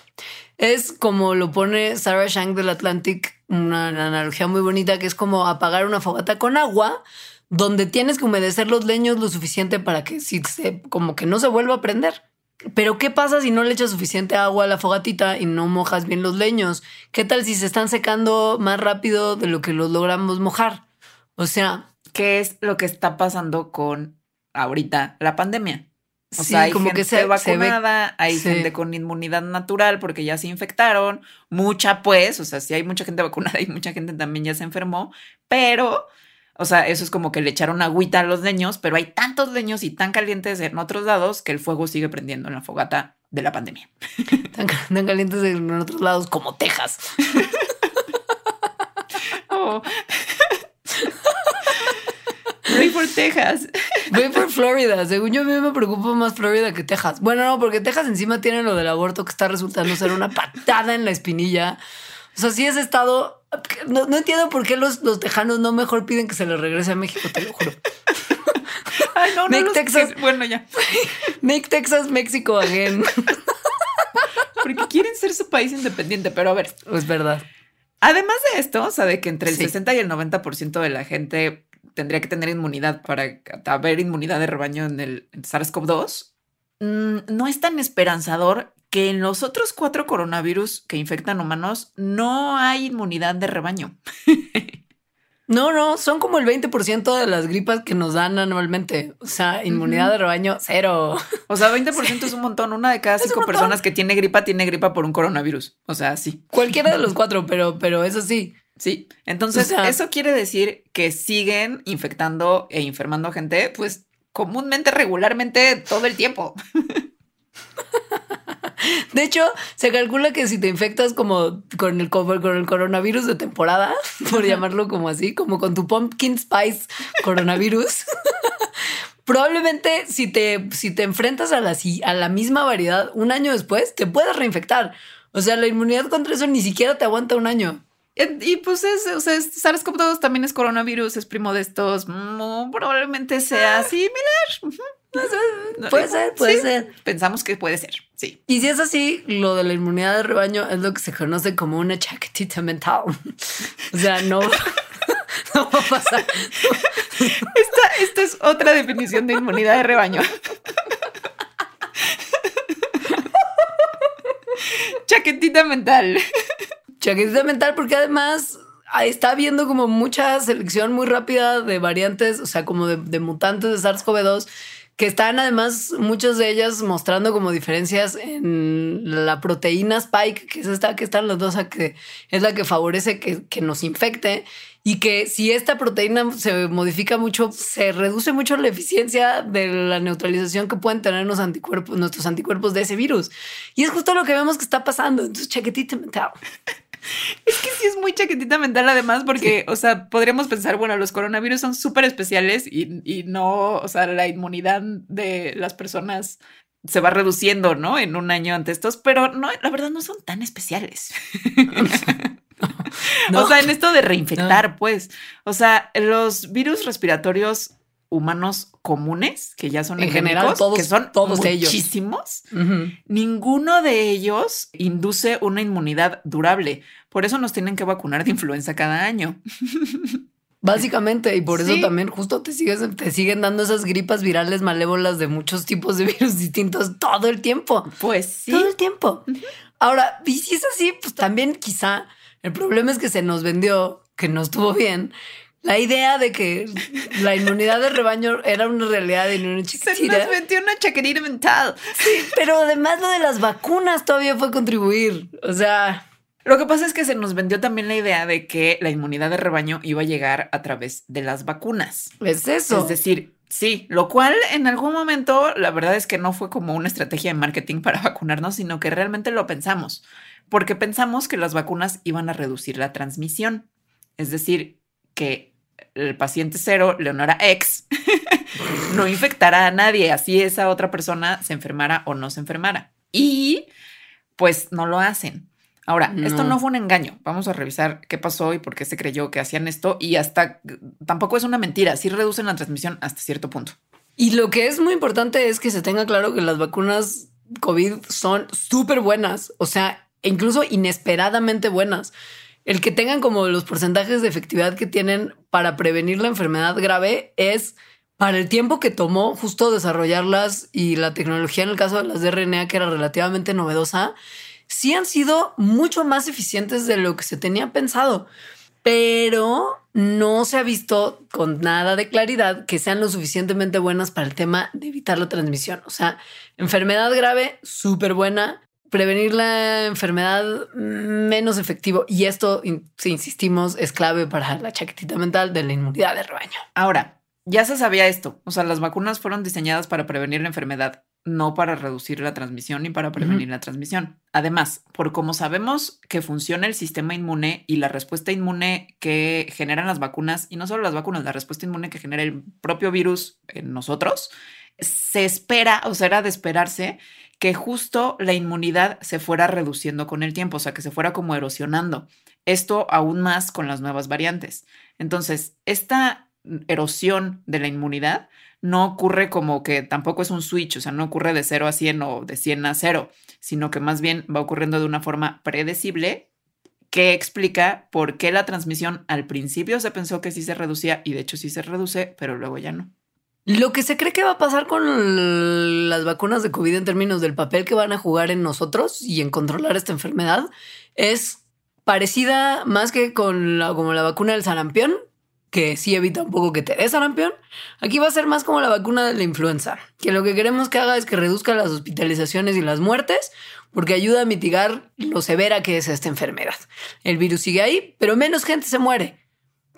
Es como lo pone Sarah Shank del Atlantic, una analogía muy bonita que es como apagar una fogata con agua donde tienes que humedecer los leños lo suficiente para que si se, como que no se vuelva a prender. Pero ¿qué pasa si no le echas suficiente agua a la fogatita y no mojas bien los leños? ¿Qué tal si se están secando más rápido de lo que los logramos mojar? O sea, ¿Qué es lo que está pasando con ahorita la pandemia? O Sí, sea, hay como gente que se- se ve- vacunada, hay sí. gente con inmunidad natural porque ya se infectaron, mucha pues, o sea, sí hay mucha gente vacunada y mucha gente también ya se enfermó, pero, o sea, eso es como que le echaron agüita a los leños, pero hay tantos leños y tan calientes en otros lados que el fuego sigue prendiendo en la fogata de la pandemia. tan, tan calientes en otros lados como Texas. Oh. Pray for Texas. Voy por Florida. Según yo, a mí me preocupa más Florida que Texas. Bueno, no, porque Texas encima tiene lo del aborto que está resultando ser una patada en la espinilla. O sea, sí ese estado. No, no entiendo por qué los, los tejanos no mejor piden que se les regrese a México, te lo juro. Ay, no, no. Make los- Texas- que- Bueno, ya. Make Texas México again. Porque quieren ser su país independiente, pero a ver, Es verdad. Además de esto, o sea, de que entre el Sí. 60 y el 90% de la gente tendría que tener inmunidad para haber inmunidad de rebaño en el en SARS-CoV-2, mm, no es tan esperanzador que en los otros cuatro coronavirus que infectan humanos no hay inmunidad de rebaño. No, no, son como el 20% de las gripas que nos dan anualmente. O sea, inmunidad de rebaño, cero. O sea, 20% es un montón. Una de cada Es cinco personas que tiene gripa tiene gripa por un coronavirus. O sea, sí. Cualquiera de los cuatro, pero, pero eso sí. Sí, entonces O sea- eso quiere decir que siguen infectando e enfermando gente, pues comúnmente, regularmente, todo el tiempo. De hecho, se calcula que si te infectas como con el, co- con el coronavirus de temporada, por llamarlo como así, como con tu pumpkin spice coronavirus, probablemente si te, si te enfrentas a la, a la misma variedad un año después, te puedes reinfectar. O sea, la inmunidad contra eso ni siquiera te aguanta un año. Eh, Y pues es, o sea, es- SARS-CoV-2 también es coronavirus, es primo de estos, mm, probablemente sea similar. No, Puede ser, puede sí, ser. Pensamos que puede ser, sí. Y si es así, lo de la inmunidad de rebaño es lo que se conoce como una chaquetita mental. O sea, no, no va a pasar. Esta, esta es otra definición de inmunidad de rebaño. Chaquetita mental. Chaquetita mental, porque además está habiendo como mucha selección muy rápida de variantes, o sea, como de, de mutantes de SARS-CoV-2, que están además muchas de ellas mostrando como diferencias en la proteína Spike, que es esta que están las dos, que es la que favorece que, nos infecte. Y que si esta proteína se modifica mucho, se reduce mucho la eficiencia de la neutralización que pueden tener nuestros anticuerpos de ese virus. Y es justo lo que vemos que está pasando. Entonces, chaquetita mental. Es que sí es muy chaquetita mental además porque, o sea, podríamos pensar, bueno, los coronavirus son súper especiales y, y no, o sea, la inmunidad de las personas se va reduciendo, ¿no? En un año ante estos, pero no, la verdad no son tan especiales. No. O sea, en esto de reinfectar, pues, o sea, los virus respiratorios humanos comunes, que ya son En general, todos- que son todos ellos. muchísimos, Ujú. Ninguno de ellos induce una inmunidad durable. Por eso nos tienen que vacunar de influenza cada año. Básicamente, y por eso también justo te sigues, te siguen dando esas gripas virales malévolas de muchos tipos de virus distintos todo el tiempo. Pues sí. Todo el tiempo. Ahora, y si es así, pues también quizá el problema es que se nos vendió, que no estuvo bien, la idea de que la inmunidad de rebaño era una realidad y no una Se chiquitita. nos metió una chaquerita mental. Pero además lo de las vacunas todavía fue contribuir. O sea, Lo que pasa es que se nos vendió también la idea de que la inmunidad de rebaño iba a llegar a través de las vacunas. es eso. Es decir, sí, lo cual en algún momento la verdad es que no fue como una estrategia de marketing para vacunarnos, sino que realmente lo pensamos, porque pensamos que las vacunas iban a reducir la transmisión. Es decir, que el paciente cero, Leonora X, no infectara a nadie, así esa otra persona se enfermara o no se enfermara. Y pues no lo hacen. Ahora, esto No. no fue un engaño. Vamos a revisar qué pasó y por qué se creyó que hacían esto. Y hasta tampoco es una mentira. Sí reducen la transmisión hasta cierto punto. Y lo que es muy importante es que se tenga claro que las vacunas COVID son súper buenas, o sea, incluso inesperadamente buenas. El que tengan como los porcentajes de efectividad que tienen para prevenir la enfermedad grave es para el tiempo que tomó justo desarrollarlas y la tecnología en el caso de las de que era relativamente novedosa, sí han sido mucho más eficientes de lo que se tenía pensado pero no se ha visto con nada de claridad que sean lo suficientemente buenas para el tema de evitar la transmisión. O sea, enfermedad grave, súper buena. Prevenir la enfermedad menos efectivo. Y esto, si insistimos, es clave para la chaquetita mental de la inmunidad de rebaño. Ahora, ya se sabía esto. O sea, las vacunas fueron diseñadas para prevenir la enfermedad, no para reducir la transmisión ni para prevenir la transmisión. Además, por como sabemos que funciona el sistema inmune y la respuesta inmune que generan las vacunas, y no solo las vacunas, la respuesta inmune que genera el propio virus en nosotros, se espera, o sea, era de esperarse que justo la inmunidad se fuera reduciendo con el tiempo, o sea, que se fuera como erosionando. Esto aún más con las nuevas variantes. Entonces, esta erosión de la inmunidad no ocurre como que tampoco es un switch, o sea, no ocurre de 0 a 100 o de 100 a 0, sino que más bien va ocurriendo de una forma predecible que explica por qué la transmisión al principio se pensó que sí se reducía y de hecho sí se reduce, pero luego ya no. Lo que se cree que va a pasar con las vacunas de COVID en términos del papel que van a jugar en nosotros y en controlar esta enfermedad es parecida más que con la, como la vacuna del sarampión, que sí evita un poco que te dé sarampión. Aquí va a ser más como la vacuna de la influenza, que lo que queremos que haga es que reduzca las hospitalizaciones y las muertes, porque ayuda a mitigar lo severa que es esta enfermedad. El virus sigue ahí, pero menos gente se muere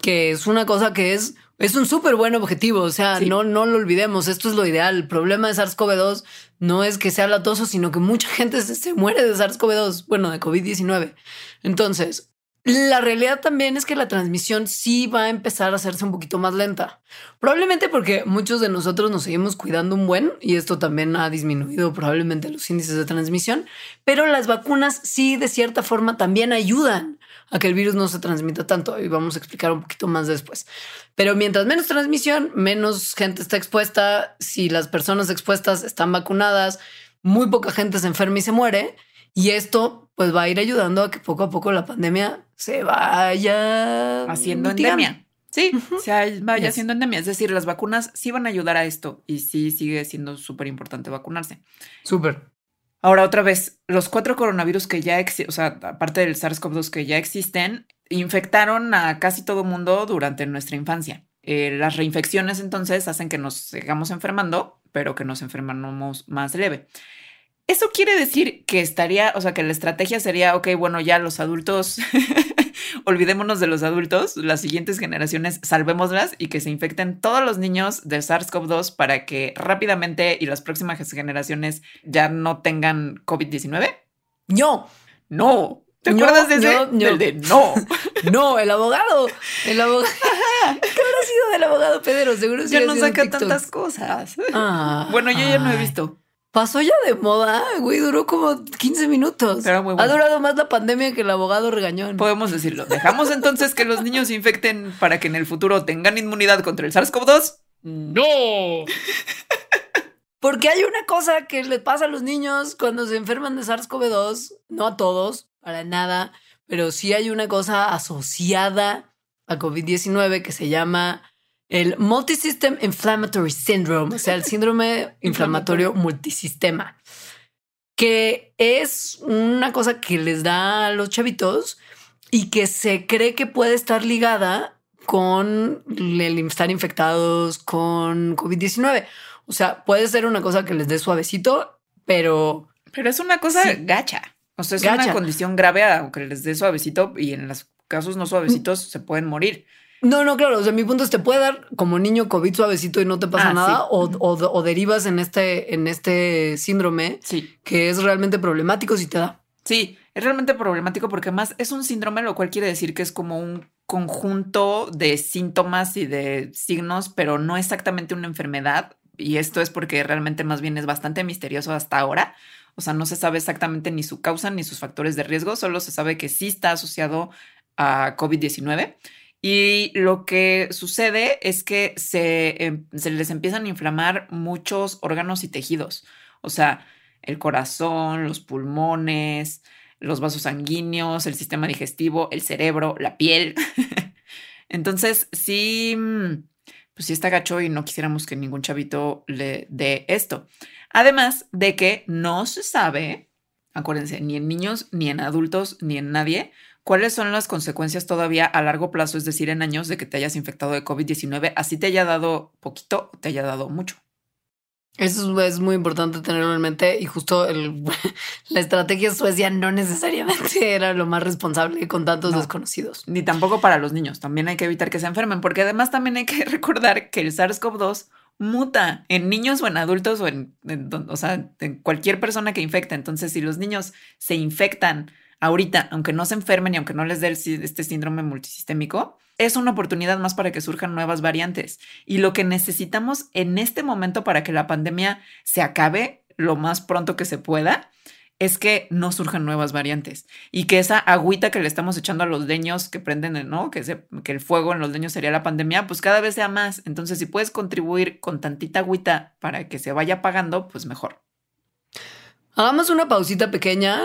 que es una cosa que es, es un súper buen objetivo. O sea, Sí. no, no lo olvidemos. Esto es lo ideal. El problema de SARS-CoV-2 no es que sea latoso, sino que mucha gente se, se muere de SARS-CoV-2, bueno, de COVID-19. Entonces, la realidad también es que la transmisión sí va a empezar a hacerse un poquito más lenta. Probablemente porque muchos de nosotros nos seguimos cuidando un buen y esto también ha disminuido probablemente los índices de transmisión, pero las vacunas sí de cierta forma también ayudan a que el virus no se transmita tanto y vamos a explicar un poquito más después. Pero mientras menos transmisión, menos gente está expuesta. Si las personas expuestas están vacunadas, muy poca gente se enferma y se muere. Y esto pues va a ir ayudando a que poco a poco la pandemia se vaya Haciendo mitigando. endemia. Sí, se vaya Yes. haciendo endemia. Es decir, las vacunas sí van a ayudar a esto y sí sigue siendo súper importante vacunarse. Súper. Ahora, otra vez, los cuatro coronavirus que ya existen, o sea, aparte del SARS-CoV-2 que ya existen, infectaron a casi todo mundo durante nuestra infancia. Eh, las reinfecciones entonces hacen que nos sigamos enfermando, pero que nos enfermamos más leve. Eso quiere decir que estaría, o sea, que la estrategia sería, ok, bueno, ya los adultos, olvidémonos de los adultos, las siguientes generaciones, salvémoslas y que se infecten todos los niños del SARS-CoV-2 para que rápidamente y las próximas generaciones ya no tengan COVID-19. No, No. ¿Te No, acuerdas de ese? no, no. Del de no. no, el abogado. El abogado. ¿Qué habrá sido del abogado Pedro? Seguro sí Ya no saca tantas cosas. Ah, Bueno, yo ya no he visto. Pasó ya de moda, güey, duró como 15 minutos. Pero muy Ha bueno. durado más la pandemia que el abogado regañón. Podemos decirlo. ¿Dejamos entonces que los niños se infecten para que en el futuro tengan inmunidad contra el SARS-CoV-2? No. Porque hay una cosa que les pasa a los niños cuando se enferman de SARS-CoV-2, no a todos, para nada, pero sí hay una cosa asociada a COVID-19 que se llama el Multisystem Inflammatory Syndrome, o sea, el síndrome inflamatorio multisistema, que es una cosa que les da a los chavitos y que se cree que puede estar ligada con el estar infectados con COVID-19. O sea, puede ser una cosa que les dé suavecito, pero... Pero es una cosa gacha. O sea, es una condición grave aunque les dé suavecito y en los casos no suavecitos se pueden morir. No, no, claro. O sea, mi punto es te puede dar como niño COVID suavecito y no te pasa ah, nada, o, derivas en este, en este síndrome sí. que es realmente problemático si te da. Sí, es realmente problemático porque más es un síndrome, lo cual quiere decir que es como un conjunto de síntomas y de signos, pero no exactamente una enfermedad. Y esto es porque realmente más bien es bastante misterioso hasta ahora. O sea, no se sabe exactamente ni su causa ni sus factores de riesgo, solo se sabe que sí está asociado a COVID-19. Y lo que sucede es que se, em, se, les empiezan a inflamar muchos órganos y tejidos. O sea, el corazón, los pulmones, los vasos sanguíneos, el sistema digestivo, el cerebro, la piel. Entonces, sí, mm, pues sí está gacho y no quisiéramos que ningún chavito le dé esto. Además de que no se sabe, acuérdense, ni en niños, ni en adultos, ni en nadie, ¿Cuáles son las consecuencias todavía a largo plazo, es decir, en años de que te hayas infectado de COVID-19, así te haya dado poquito o te haya dado mucho? Eso es muy importante tenerlo en mente y justo la estrategia Suecia no necesariamente era lo más responsable con tantos desconocidos. Ni tampoco para los niños, también hay que evitar que se enfermen, porque además también hay que recordar que el SARS-CoV-2 muta en niños o en adultos o en, o sea, en cualquier persona que infecta. Entonces, si los niños se infectan ahorita, aunque no se enfermen y aunque no les dé este síndrome multisistémico, es una oportunidad más para que surjan nuevas variantes. Y lo que necesitamos en este momento para que la pandemia se acabe lo más pronto que se pueda es que no surjan nuevas variantes y que esa agüita que le estamos echando a los leños que prenden, ¿no? Que, que el fuego en los leños sería la pandemia, pues cada vez sea más. Entonces, si puedes contribuir con tantita agüita para que se vaya apagando, pues mejor. Hagamos una pausita pequeña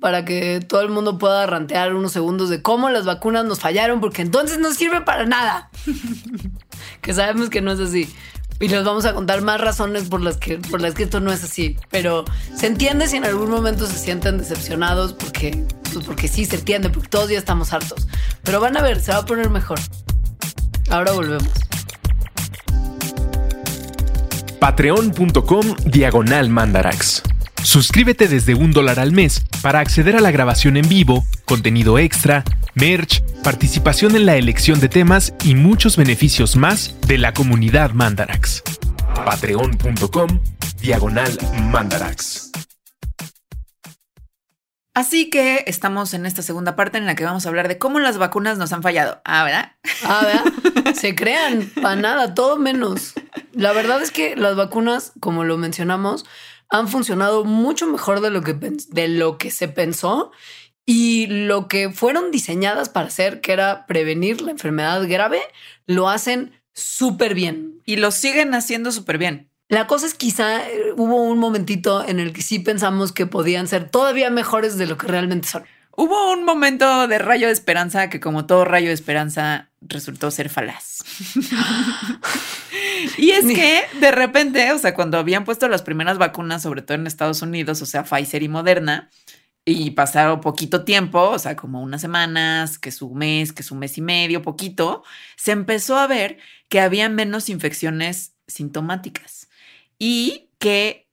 para que todo el mundo pueda rantear unos segundos de cómo las vacunas nos fallaron, porque entonces no sirve para nada. que sabemos que no es así. Y les vamos a contar más razones por las que, por las que esto no es así. Pero se entiende si en algún momento se sienten decepcionados, porque, pues porque sí se entiende, porque todos ya estamos hartos. Pero van a ver, se va a poner mejor. Ahora volvemos. Patreon.com Diagonal Mandarax. Suscríbete desde un dólar al mes para acceder a la grabación en vivo, contenido extra, merch, participación en la elección de temas y muchos beneficios más de la comunidad Mandarax. Patreon.com Diagonal Mandarax. Así que estamos en esta segunda parte en la que vamos a hablar de cómo las vacunas nos han fallado. Ah, ¿verdad? Ah, ¿verdad? Se crean, para nada, todo menos. La verdad es que las vacunas, como lo mencionamos, han funcionado mucho mejor de lo que, de lo que se pensó y lo que fueron diseñadas para hacer, que era prevenir la enfermedad grave, lo hacen súper bien. Y lo siguen haciendo súper bien. La cosa es quizá eh, hubo un momentito en el que sí pensamos que podían ser todavía mejores de lo que realmente son. Hubo un momento de rayo de esperanza que como todo rayo de esperanza resultó ser falaz. y es que de repente, o sea, cuando habían puesto las primeras vacunas, sobre todo en Estados Unidos, o sea, Pfizer y Moderna, y pasaron poquito tiempo, o sea, como unas semanas, que su mes, que su mes y medio, poquito, se empezó a ver que había menos infecciones sintomáticas y que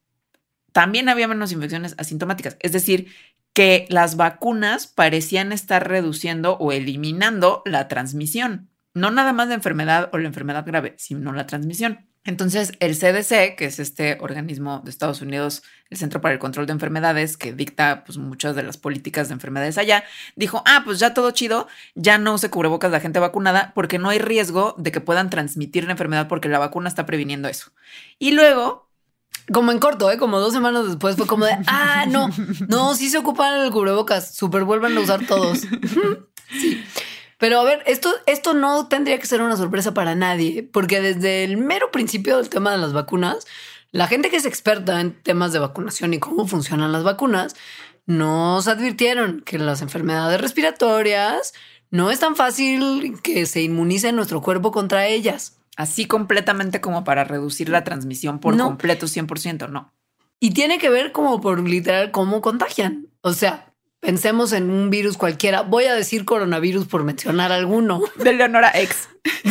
también había menos infecciones asintomáticas. Es decir, que las vacunas parecían estar reduciendo o eliminando la transmisión. No nada más la enfermedad o la enfermedad grave, sino la transmisión. Entonces, el CDC, que es este organismo de Estados Unidos, el Centro para el Control de Enfermedades, que dicta pues, muchas de las políticas de enfermedades allá, dijo, ah, pues ya todo chido, ya no se cubrebocas la gente vacunada porque no hay riesgo de que puedan transmitir la enfermedad porque la vacuna está previniendo eso. Y luego como en corto, ¿eh? Como dos semanas después fue como de, ah, no, no, sí se ocupan el cubrebocas, super vuelvan a usar todos. sí. Pero a ver, esto, esto no tendría que ser una sorpresa para nadie, porque desde el mero principio del tema de las vacunas, la gente que es experta en temas de vacunación y cómo funcionan las vacunas, nos advirtieron que las enfermedades respiratorias no es tan fácil que se inmunice nuestro cuerpo contra ellas. Así completamente como para reducir la transmisión por No. completo 100%, no. Y tiene que ver como por literal cómo contagian. O sea, pensemos en un virus cualquiera. Voy a decir coronavirus por mencionar alguno. De Leonora X.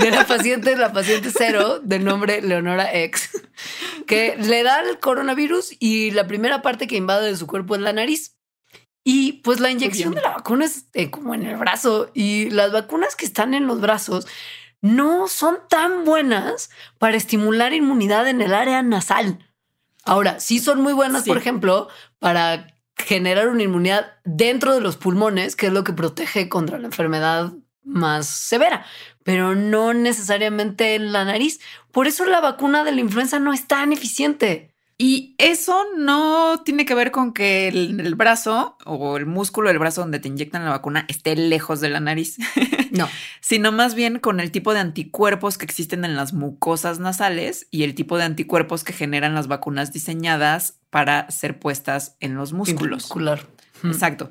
de la paciente, la paciente cero, del nombre Leonora X, que le da el coronavirus y la primera parte que invade de su cuerpo es la nariz. Y pues la inyección bien. de la vacuna es eh, como en el brazo y las vacunas que están en los brazos no son tan buenas para estimular inmunidad en el área nasal. Ahora, sí son muy buenas, Sí. por ejemplo, para generar una inmunidad dentro de los pulmones, que es lo que protege contra la enfermedad más severa, pero no necesariamente en la nariz. Por eso la vacuna de la influenza no es tan eficiente. Y eso no tiene que ver con que el, el brazo o el músculo del brazo donde te inyectan la vacuna esté lejos de la nariz, No. sino más bien con el tipo de anticuerpos que existen en las mucosas nasales y el tipo de anticuerpos que generan las vacunas diseñadas para ser puestas en los músculos. Muscular. Exacto.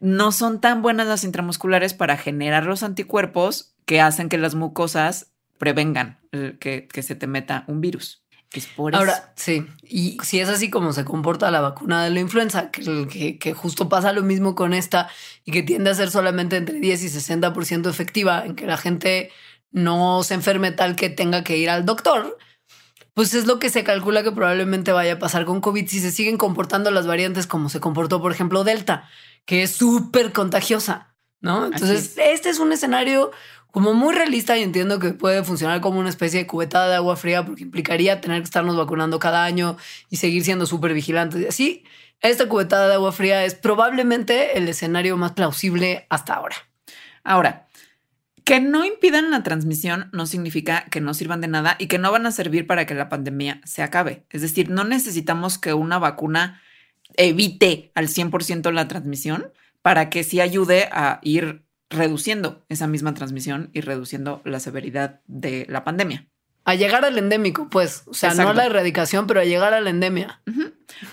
No son tan buenas las intramusculares para generar los anticuerpos que hacen que las mucosas prevengan eh, que, que se te meta un virus. Es por eso. Ahora, sí, y si es así como se comporta la vacuna de la influenza, que, que, que justo pasa lo mismo con esta y que tiende a ser solamente entre 10 y 60% efectiva en que la gente no se enferme tal que tenga que ir al doctor, pues es lo que se calcula que probablemente vaya a pasar con COVID si se siguen comportando las variantes como se comportó, por ejemplo, Delta, que es súper contagiosa, ¿no? Entonces, este es un escenario como muy realista y entiendo que puede funcionar como una especie de cubetada de agua fría porque implicaría tener que estarnos vacunando cada año y seguir siendo súper vigilantes y así. Esta cubetada de agua fría es probablemente el escenario más plausible hasta ahora. Ahora, que no impidan la transmisión no significa que no sirvan de nada y que no van a servir para que la pandemia se acabe. Es decir, no necesitamos que una vacuna evite al 100% la transmisión para que sí ayude a ir reduciendo esa misma transmisión y reduciendo la severidad de la pandemia. A llegar al endémico, pues, o sea, no a la erradicación, pero a llegar a la endemia.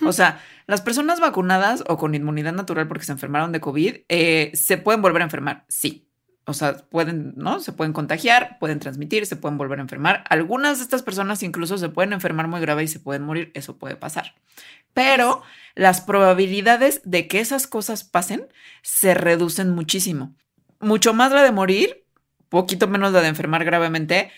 O sea, las personas vacunadas o con inmunidad natural porque se enfermaron de COVID eh, se pueden volver a enfermar, sí. O sea, pueden, ¿no? Se pueden contagiar, pueden transmitir, se pueden volver a enfermar. Algunas de estas personas incluso se pueden enfermar muy grave y se pueden morir. Eso puede pasar. Pero las probabilidades de que esas cosas pasen se reducen muchísimo. Mucho más la de morir, poquito menos la de enfermar gravemente,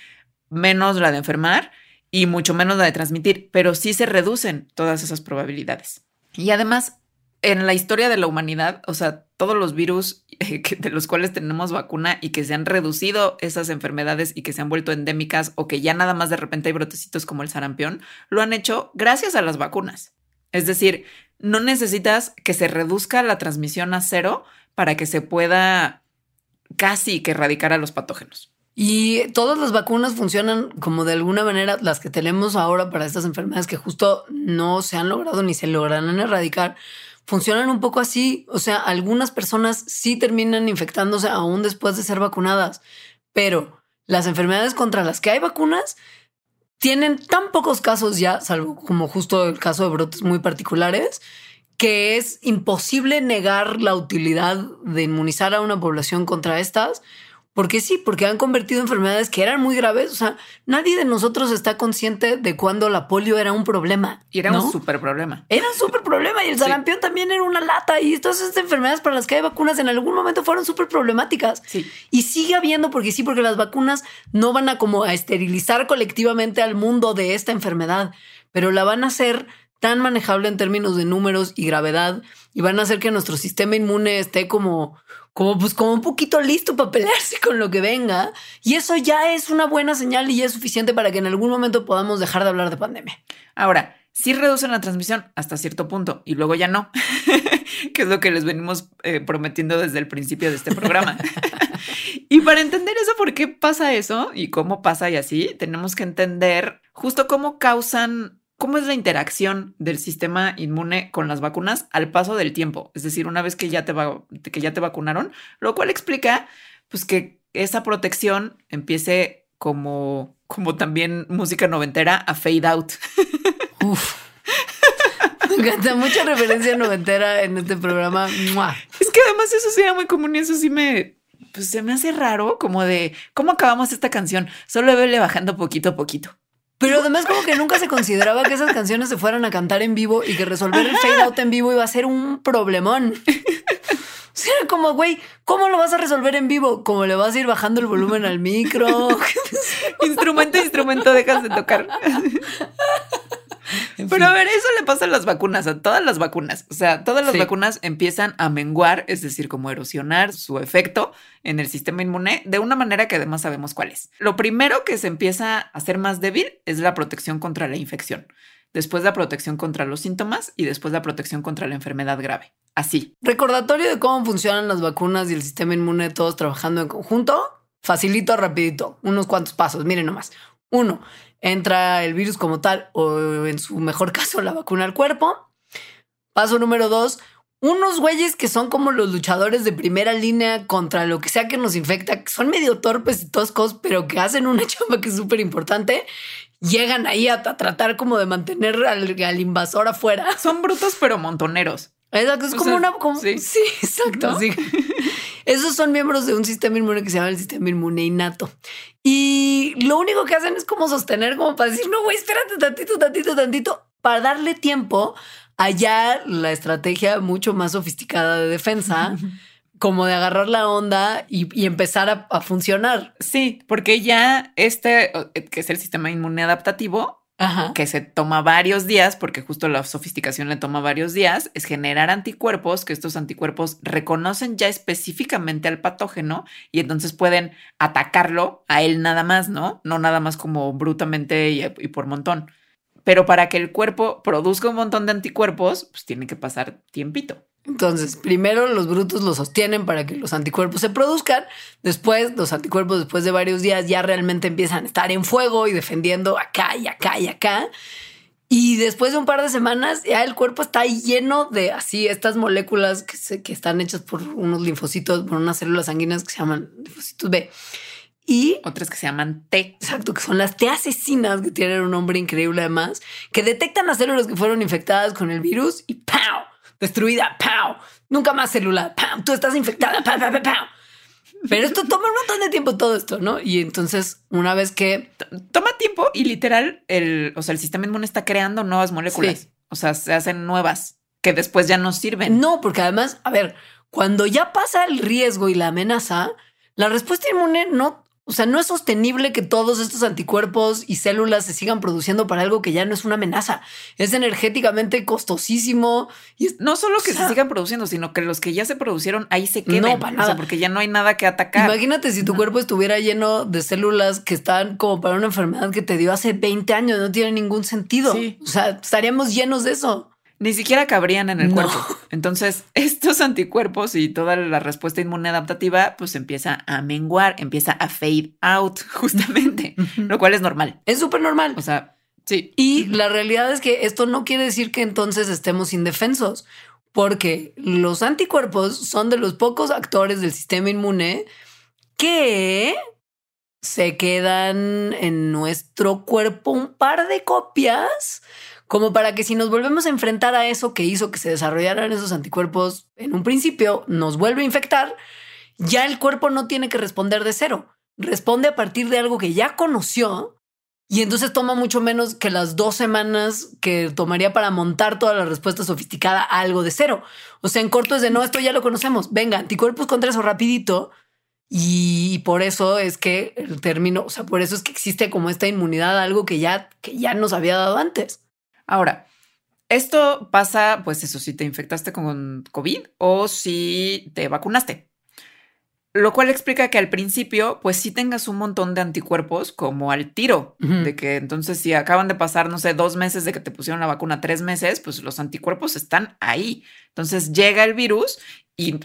menos la de enfermar y mucho menos la de transmitir, pero sí se reducen todas esas probabilidades. Y además, en la historia de la humanidad, o sea, todos los virus eh, de los cuales tenemos vacuna y que se han reducido esas enfermedades y que se han vuelto endémicas o que ya nada más de repente hay brotecitos como el sarampión, lo han hecho gracias a las vacunas. Es decir, no necesitas que se reduzca la transmisión a cero para que se pueda casi que erradicar a los patógenos. Y todas las vacunas funcionan como de alguna manera, las que tenemos ahora para estas enfermedades que justo no se han logrado ni se lograrán erradicar, funcionan un poco así. O sea, algunas personas sí terminan infectándose aún después de ser vacunadas, pero las enfermedades contra las que hay vacunas tienen tan pocos casos ya, salvo como justo el caso de brotes muy particulares, que es imposible negar la utilidad de inmunizar a una población contra estas, porque sí, porque han convertido enfermedades que eran muy graves. O sea, nadie de nosotros está consciente de cuando la polio era un problema. Y era ¿no? un súper problema. Era un súper problema y el Sí. sarampión también era una lata y todas estas enfermedades para las que hay vacunas en algún momento fueron súper problemáticas. Sí. Y sigue habiendo porque sí, porque las vacunas no van a como a esterilizar colectivamente al mundo de esta enfermedad, pero la van a hacer tan manejable en términos de números y gravedad y van a hacer que nuestro sistema inmune esté como como pues como un poquito listo para pelearse con lo que venga y eso ya es una buena señal y ya es suficiente para que en algún momento podamos dejar de hablar de pandemia. Ahora, sí reducen la transmisión hasta cierto punto y luego ya no, que es lo que les venimos eh, prometiendo desde el principio de este programa. y para entender eso, por qué pasa eso y cómo pasa y así, tenemos que entender justo cómo causan, cómo es la interacción del sistema inmune con las vacunas al paso del tiempo. Es decir, una vez que ya te, va- que ya te vacunaron, lo cual explica pues que esa protección empiece como, como también música noventera a fade out. Uf. Me encanta mucha referencia noventera en este programa. ¡Mua! Es que además eso sería muy común y eso sí me, pues se me hace raro, como de, ¿cómo acabamos esta canción? Solo vele bajando poquito a poquito. Pero además como que nunca se consideraba que esas canciones se fueran a cantar en vivo y que resolver el fade out en vivo iba a ser un problemón. O sea, como, güey, ¿cómo lo vas a resolver en vivo? ¿Cómo le vas a ir bajando el volumen al micro? instrumento, instrumento, dejas de tocar. Pero a ver, eso le pasa a las vacunas, a todas las vacunas. O sea, todas las vacunas empiezan a menguar, es decir, como erosionar su efecto en el sistema inmune de una manera que además sabemos cuál es. Lo primero que se empieza a hacer más débil es la protección contra la infección después la protección contra los síntomas y después la protección contra la enfermedad grave. Así. Recordatorio de cómo funcionan las vacunas y el sistema inmune todos trabajando en conjunto. Facilito, rapidito, unos cuantos pasos. Miren nomás. Uno, entra el virus como tal o en su mejor caso la vacuna al cuerpo. Paso número dos, unos güeyes que son como los luchadores de primera línea contra lo que sea que nos infecta, que son medio torpes y toscos, pero que hacen una chamba que es súper importante, llegan ahí a, tratar como de mantener al, invasor afuera. Son brutos pero montoneros. Exacto, es como una... sí. exacto. Esos son miembros de un sistema inmune que se llama el sistema inmune innato. Y lo único que hacen es como sostener, como para decir, no, güey, espérate tantito, tantito, tantito, para darle tiempo allá la estrategia mucho más sofisticada de defensa. como de agarrar la onda y, empezar a, funcionar. Sí, porque ya este, que es el sistema inmune adaptativo, que se toma varios días, porque justo la sofisticación le toma varios días, es generar anticuerpos, que estos anticuerpos reconocen ya específicamente al patógeno y entonces pueden atacarlo a él nada más, ¿no? No nada más como brutamente y, y por montón. Pero para que el cuerpo produzca un montón de anticuerpos, pues tiene que pasar tiempito. Entonces, primero los brutos lo sostienen para que los anticuerpos se produzcan. Después, los anticuerpos, después de varios días, ya realmente empiezan a estar en fuego y defendiendo acá y acá y acá. Y después de un par de semanas, ya el cuerpo está lleno de así estas moléculas que, que están hechas por unos linfocitos, por unas células sanguíneas que se llaman linfocitos B. Y otras que se llaman T. Exacto, que son las T asesinas que tienen un nombre increíble además, que detectan las células que fueron infectadas con el virus y ¡pau! Destruida, ¡pau! Nunca más celular. Tú estás infectada. Pero esto toma un montón de tiempo todo esto, ¿no? Y entonces, una vez que... Toma tiempo y literal, el, o sea, el sistema inmune está creando nuevas moléculas. O sea, se hacen nuevas que después ya no sirven. No, porque además, a ver, cuando ya pasa el riesgo y la amenaza, la respuesta inmune no o sea, no es sostenible que todos estos anticuerpos y células se sigan produciendo para algo que ya no es una amenaza. Es energéticamente costosísimo. Y no solo que se sigan produciendo, sino que los que ya se producieron ahí se queden. No, para nada. porque ya no hay nada que atacar. Imagínate si tu cuerpo estuviera lleno de células que están como para una enfermedad que te dio hace 20 años. No tiene ningún sentido. O sea, estaríamos llenos de eso ni siquiera cabrían en el cuerpo. Entonces, estos anticuerpos y toda la respuesta inmune adaptativa, pues empieza a menguar, empieza a fade out, justamente, lo cual es normal. Es súper normal. O sea, sí. Y la realidad es que esto no quiere decir que entonces estemos indefensos, porque los anticuerpos son de los pocos actores del sistema inmune que se quedan en nuestro cuerpo un par de copias como para que si nos volvemos a enfrentar a eso que hizo que se desarrollaran esos anticuerpos en un principio, nos vuelve a infectar, ya el cuerpo no tiene que responder de cero, responde a partir de algo que ya conoció y entonces toma mucho menos que las dos semanas que tomaría para montar toda la respuesta sofisticada a algo de cero. O sea, en corto es de no, esto ya lo conocemos. Venga, anticuerpos contra eso rapidito. Y por eso es que el término, o sea, por eso es que existe como esta inmunidad a algo que ya, que ya nos había dado antes. Ahora, esto pasa, pues eso, si te infectaste con COVID o si te vacunaste. Lo cual explica que al principio, pues sí tengas un montón de anticuerpos como al tiro, de que entonces si acaban de pasar, no sé, dos meses de que te pusieron la vacuna, tres meses, pues los anticuerpos están ahí. Entonces llega el virus y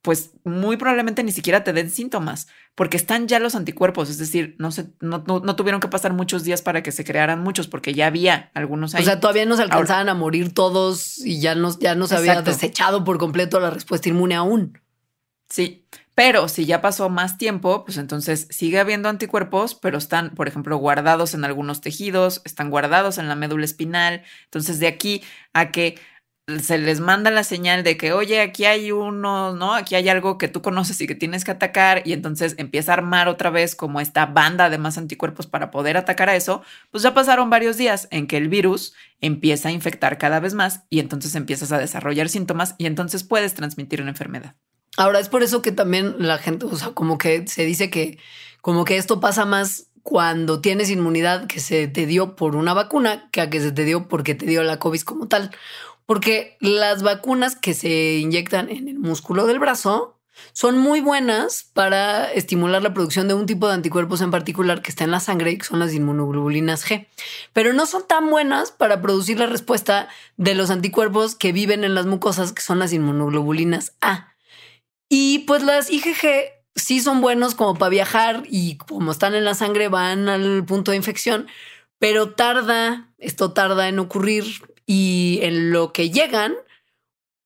pues muy probablemente ni siquiera te den síntomas, porque están ya los anticuerpos, es decir, no, se, no, no, tuvieron que pasar muchos días para que se crearan muchos, porque ya había algunos ahí. O sea, todavía no se alcanzaban a morir todos y ya no, ya no se había desechado por completo la respuesta inmune aún. Sí, pero si ya pasó más tiempo, pues entonces sigue habiendo anticuerpos, pero están, por ejemplo, guardados en algunos tejidos, están guardados en la médula espinal. Entonces, de aquí a que se les manda la señal de que, oye, aquí hay uno, ¿no? Aquí hay algo que tú conoces y que tienes que atacar y entonces empieza a armar otra vez como esta banda de más anticuerpos para poder atacar a eso, pues ya pasaron varios días en que el virus empieza a infectar cada vez más y entonces empiezas a desarrollar síntomas y entonces puedes transmitir una enfermedad. Ahora es por eso que también la gente, o sea, como que se dice que como que esto pasa más cuando tienes inmunidad que se te dio por una vacuna que a que se te dio porque te dio la COVID como tal. Porque las vacunas que se inyectan en el músculo del brazo son muy buenas para estimular la producción de un tipo de anticuerpos en particular que está en la sangre y que son las inmunoglobulinas G. Pero no son tan buenas para producir la respuesta de los anticuerpos que viven en las mucosas, que son las inmunoglobulinas A. Y pues las IgG sí son buenos como para viajar y como están en la sangre van al punto de infección, pero tarda, esto tarda en ocurrir y en lo que llegan,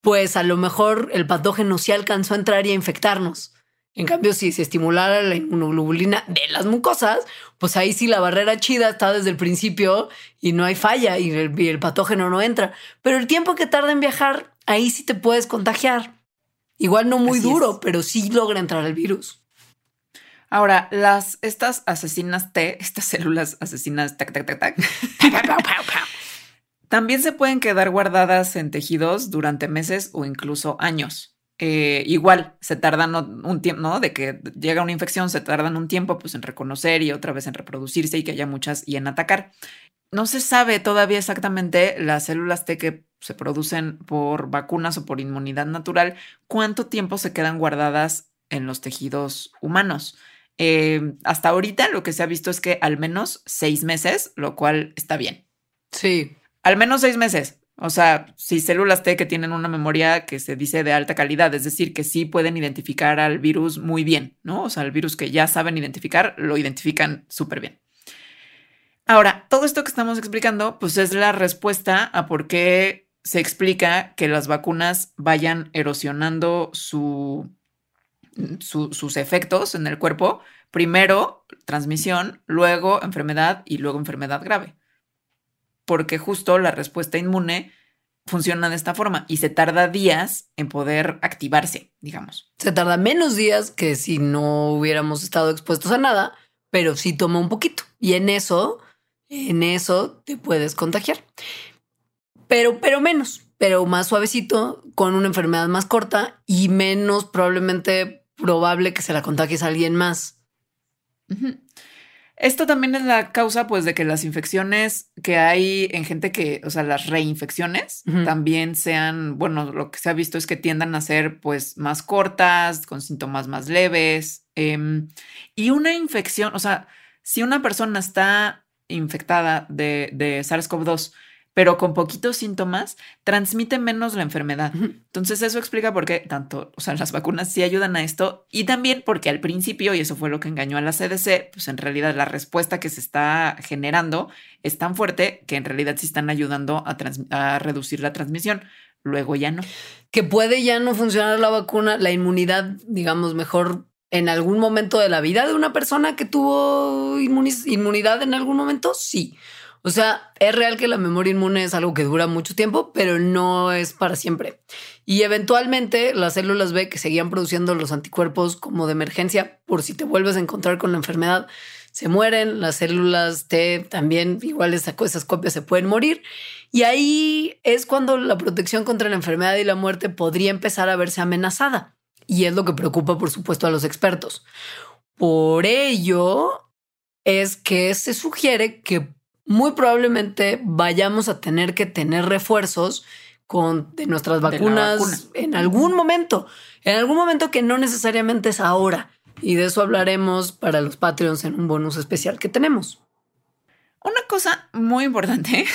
pues a lo mejor el patógeno sí alcanzó a entrar y a infectarnos. En cambio, si se estimulara la inmunoglobulina de las mucosas, pues ahí sí la barrera chida está desde el principio y no hay falla y el, patógeno no entra. Pero el tiempo que tarda en viajar, ahí sí te puedes contagiar. Igual no muy duro, pero sí logra entrar el virus. Ahora, las, estas asesinas T, estas células asesinas, tac, tac, tac, tac, También se pueden quedar guardadas en tejidos durante meses o incluso años. Eh, igual, se tardan un tiempo, ¿no? De que llega una infección, se tardan un tiempo pues en reconocer y otra vez en reproducirse y que haya muchas y en atacar. No se sabe todavía exactamente las células T que se producen por vacunas o por inmunidad natural, cuánto tiempo se quedan guardadas en los tejidos humanos. Eh, hasta ahorita lo que se ha visto es que al menos seis meses, lo cual está bien. Sí, al menos seis meses. O sea, si células T que tienen una memoria que se dice de alta calidad, es decir, que sí pueden identificar al virus muy bien, ¿no? O sea, el virus que ya saben identificar, lo identifican súper bien. Ahora, todo esto que estamos explicando, pues es la respuesta a por qué se explica que las vacunas vayan erosionando su, sus efectos en el cuerpo. Primero transmisión, luego enfermedad y luego enfermedad grave porque justo la respuesta inmune funciona de esta forma y se tarda días en poder activarse, digamos. Se tarda menos días que si no hubiéramos estado expuestos a nada, pero sí toma un poquito. Y en eso, en eso te puedes contagiar. Pero, pero menos, pero más suavecito, con una enfermedad más corta y menos probablemente probable que se la contagies a alguien más. Esto también es la causa, pues, de que las infecciones que hay en gente que, o sea, las reinfecciones también sean, bueno, lo que se ha visto es que tiendan a ser, pues, más cortas, con síntomas más leves. Em, y una infección, o sea, si una persona está infectada de, de SARS-CoV-2, pero con poquitos síntomas, transmite menos la enfermedad. Entonces eso explica por qué tanto, o sea, las vacunas sí ayudan a esto y también porque al principio, y eso fue lo que engañó a la CDC, pues en realidad la respuesta que se está generando es tan fuerte que en realidad sí están ayudando a, a reducir la transmisión. Luego ya no. Que puede ya no funcionar la vacuna, la inmunidad, digamos, mejor en algún momento de la vida de una persona que tuvo inmunidad en algún momento, sí. O sea, es real que la memoria inmune es algo que dura mucho tiempo, pero no es para siempre. Y eventualmente las células B que seguían produciendo los anticuerpos como de emergencia por si te vuelves a encontrar con la enfermedad, se mueren, las células T también, igual esas copias se pueden morir. Y ahí es cuando la protección contra la enfermedad y la muerte podría empezar a verse amenazada. Y es lo que preocupa, por supuesto, a los expertos. Por ello es que se sugiere que muy probablemente vayamos a tener que tener refuerzos con de nuestras vacunas en algún momento, en algún momento que no necesariamente es ahora. Y de eso hablaremos para los Patreons en un bonus especial que tenemos. Una cosa muy importante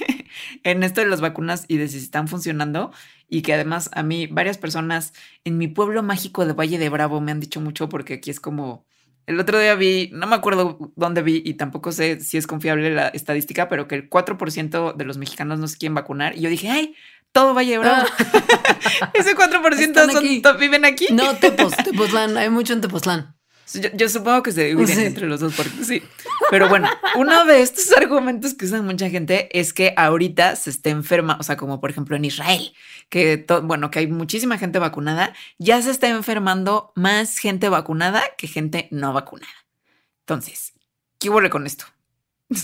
en esto de las vacunas y de si están funcionando y que además a mí varias personas en mi pueblo mágico de Valle de Bravo me han dicho mucho porque aquí es como el otro día vi, no me acuerdo dónde vi y tampoco sé si es confiable la estadística, pero que el 4% de los mexicanos no se quieren vacunar. Y yo dije, ay, todo va a llevar. Ese 4% son, viven aquí. No, Tepos, Tepoztlán, hay mucho en Tepoztlán. Yo, supongo que se dividen entre los dos, porque sí. Pero bueno, uno de estos argumentos que usa mucha gente es que ahorita se está enferma, o sea, como por ejemplo en Israel, que bueno, que hay muchísima gente vacunada, ya se está enfermando más gente vacunada que gente no vacunada. Entonces, ¿qué vuelve con esto?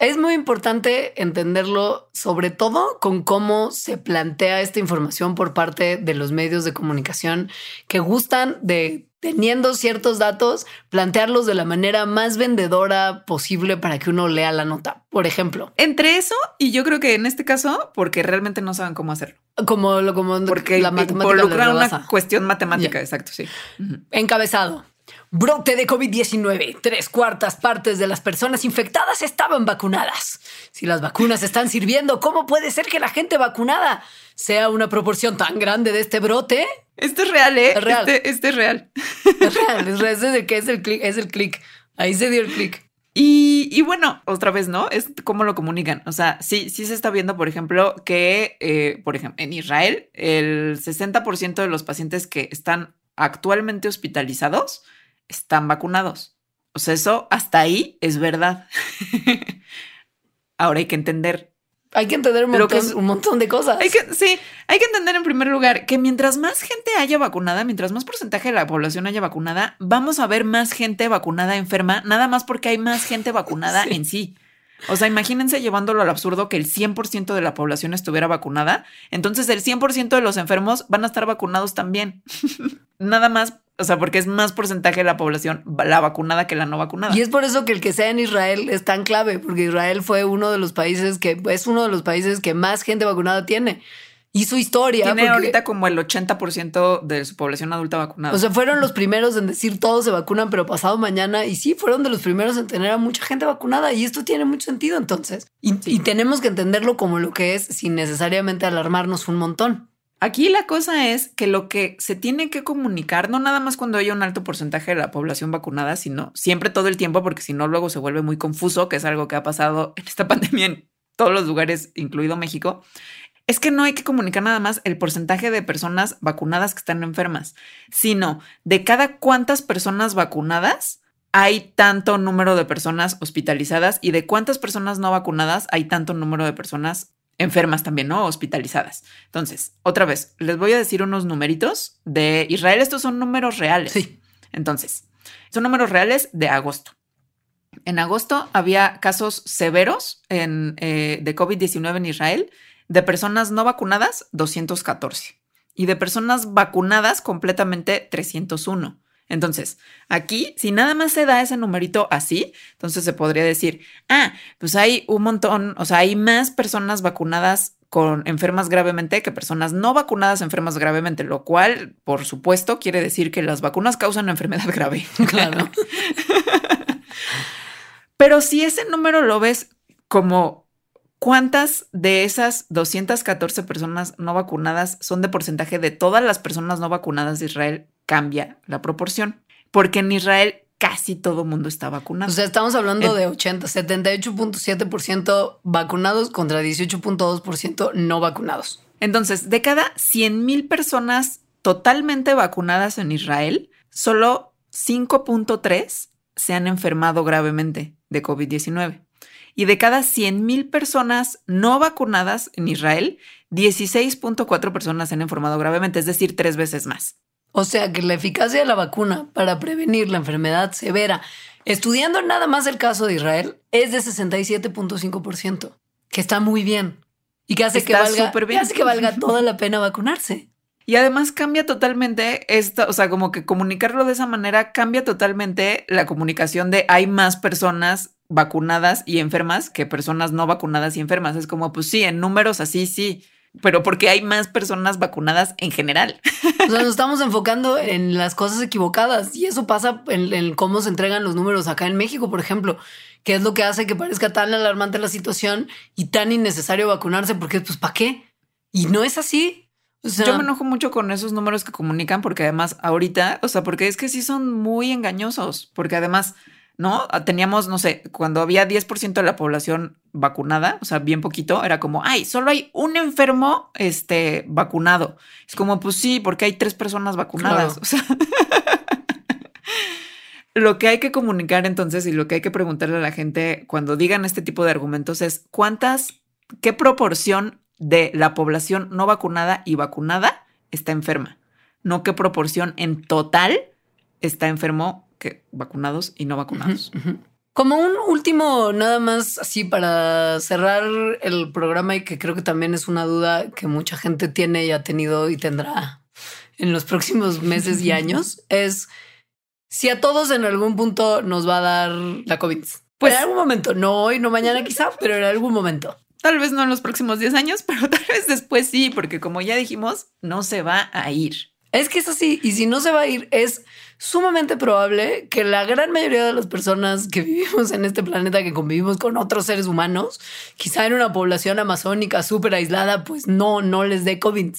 Es muy importante entenderlo, sobre todo con cómo se plantea esta información por parte de los medios de comunicación que gustan de, teniendo ciertos datos, plantearlos de la manera más vendedora posible para que uno lea la nota. Por ejemplo, entre eso y yo creo que en este caso, porque realmente no saben cómo hacerlo. Como lo como porque la matemática involucra una cuestión matemática, exacto, sí. Encabezado. Brote de COVID-19. Tres cuartas partes de las personas infectadas estaban vacunadas. Si las vacunas están sirviendo, ¿cómo puede ser que la gente vacunada sea una proporción tan grande de este brote? Esto es real, ¿eh? Es real. Este, este es real. Es real, es real. Es el que es el clic, es el clic. Ahí se dio el clic. Y, y, bueno, otra vez, ¿no? Es cómo lo comunican. O sea, sí, sí se está viendo, por ejemplo, que, eh, por ejemplo, en Israel, el 60% de los pacientes que están actualmente hospitalizados están vacunados. O sea, eso hasta ahí es verdad. Ahora hay que entender. Hay que entender un montón, un montón de cosas. Hay que, sí, hay que entender en primer lugar que mientras más gente haya vacunada, mientras más porcentaje de la población haya vacunada, vamos a ver más gente vacunada enferma, nada más porque hay más gente vacunada en sí. O sea, imagínense llevándolo al absurdo que el 100% de la población estuviera vacunada, entonces el 100% de los enfermos van a estar vacunados también. Nada más, o sea, porque es más porcentaje de la población la vacunada que la no vacunada. Y es por eso que el que sea en Israel es tan clave, porque Israel fue uno de los países que es uno de los países que más gente vacunada tiene y su historia. Tiene ahorita como el 80% de su población adulta vacunada. O sea, fueron los primeros en decir todos se vacunan, pero pasado mañana. Y sí, fueron de los primeros en tener a mucha gente vacunada. Y esto tiene mucho sentido entonces. Y, y tenemos que entenderlo como lo que es sin necesariamente alarmarnos un montón. Aquí la cosa es que lo que se tiene que comunicar, no nada más cuando haya un alto porcentaje de la población vacunada, sino siempre todo el tiempo, porque si no luego se vuelve muy confuso, que es algo que ha pasado en esta pandemia en todos los lugares, incluido México, es que no hay que comunicar nada más el porcentaje de personas vacunadas que están enfermas, sino de cada cuántas personas vacunadas hay tanto número de personas hospitalizadas y de cuántas personas no vacunadas hay tanto número de personas enfermas también, ¿no? Hospitalizadas. Entonces, otra vez, les voy a decir unos numeritos de Israel. Estos son números reales. Sí. Entonces, son números reales de agosto. En agosto había casos severos en, eh, de COVID-19 en Israel de personas no vacunadas, 214. Y de personas vacunadas completamente, 301. Entonces, aquí, si nada más se da ese numerito así, entonces se podría decir, ah, pues hay un montón, o sea, hay más personas vacunadas con enfermas gravemente que personas no vacunadas enfermas gravemente, lo cual, por supuesto, quiere decir que las vacunas causan una enfermedad grave. Claro. Pero si ese número lo ves como ¿Cuántas de esas 214 personas no vacunadas son de porcentaje de todas las personas no vacunadas de Israel? Cambia la proporción. Porque en Israel casi todo mundo está vacunado. O sea, estamos hablando de 80, 78.7% vacunados contra 18.2% no vacunados. Entonces, de cada 100 mil personas totalmente vacunadas en Israel, solo 5.3 se han enfermado gravemente de COVID-19 y de cada 100.000 personas no vacunadas en Israel, 16.4 personas se han enfermado gravemente, es decir, tres veces más. O sea que la eficacia de la vacuna para prevenir la enfermedad severa, estudiando nada más el caso de Israel, es de 67.5%, que está muy bien y que hace, que valga, que hace que valga toda la pena vacunarse. Y además cambia totalmente esto, o sea, como que comunicarlo de esa manera cambia totalmente la comunicación de hay más personas vacunadas y enfermas que personas no vacunadas y enfermas. Es como, pues sí, en números así sí, pero porque hay más personas vacunadas en general. O sea, nos estamos enfocando en las cosas equivocadas y eso pasa en, cómo se entregan los números acá en México, por ejemplo, que es lo que hace que parezca tan alarmante la situación y tan innecesario vacunarse, porque pues ¿para qué? Y no es así. Yo me enojo mucho con esos números que comunican porque además ahorita, o sea, porque es que sí son muy engañosos, porque además ¿no? Ah, teníamos, no sé, cuando había 10% de la población vacunada, o sea, bien poquito, era como, ay, solo hay un enfermo este, vacunado. Es como, pues sí, porque hay tres personas vacunadas. O sea, lo que hay que comunicar entonces y lo que hay que preguntarle a la gente cuando digan este tipo de argumentos es cuántas, qué proporción de la población no vacunada y vacunada está enferma, no qué proporción en total está enfermo que vacunados y no vacunados. Como un último, nada más así para cerrar el programa y que creo que también es una duda que mucha gente tiene y ha tenido y tendrá en los próximos meses y años, es si a todos en algún punto nos va a dar la COVID. Pues en algún momento, no hoy, no mañana quizá, pero en algún momento. Tal vez no en los próximos 10 años, pero tal vez después sí, porque como ya dijimos, no se va a ir. Es que es así, y si no se va a ir, es sumamente probable que la gran mayoría de las personas que vivimos en este planeta, que convivimos con otros seres humanos, quizá en una población amazónica súper aislada, pues no, no les dé COVID.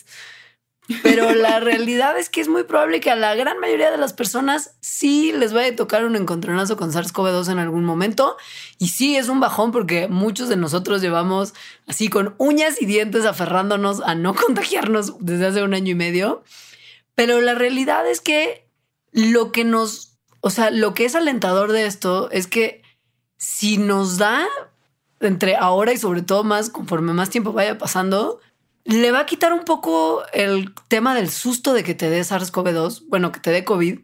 Pero la realidad es que es muy probable que a la gran mayoría de las personas sí les vaya a tocar un encontronazo con SARS-CoV-2 en algún momento. Y sí es un bajón porque muchos de nosotros llevamos así con uñas y dientes aferrándonos a no contagiarnos desde hace un año y medio. Pero la realidad es que lo que nos, o sea, lo que es alentador de esto es que si nos da entre ahora y sobre todo más conforme más tiempo vaya pasando, le va a quitar un poco el tema del susto de que te dé SARS-CoV-2, bueno, que te dé COVID,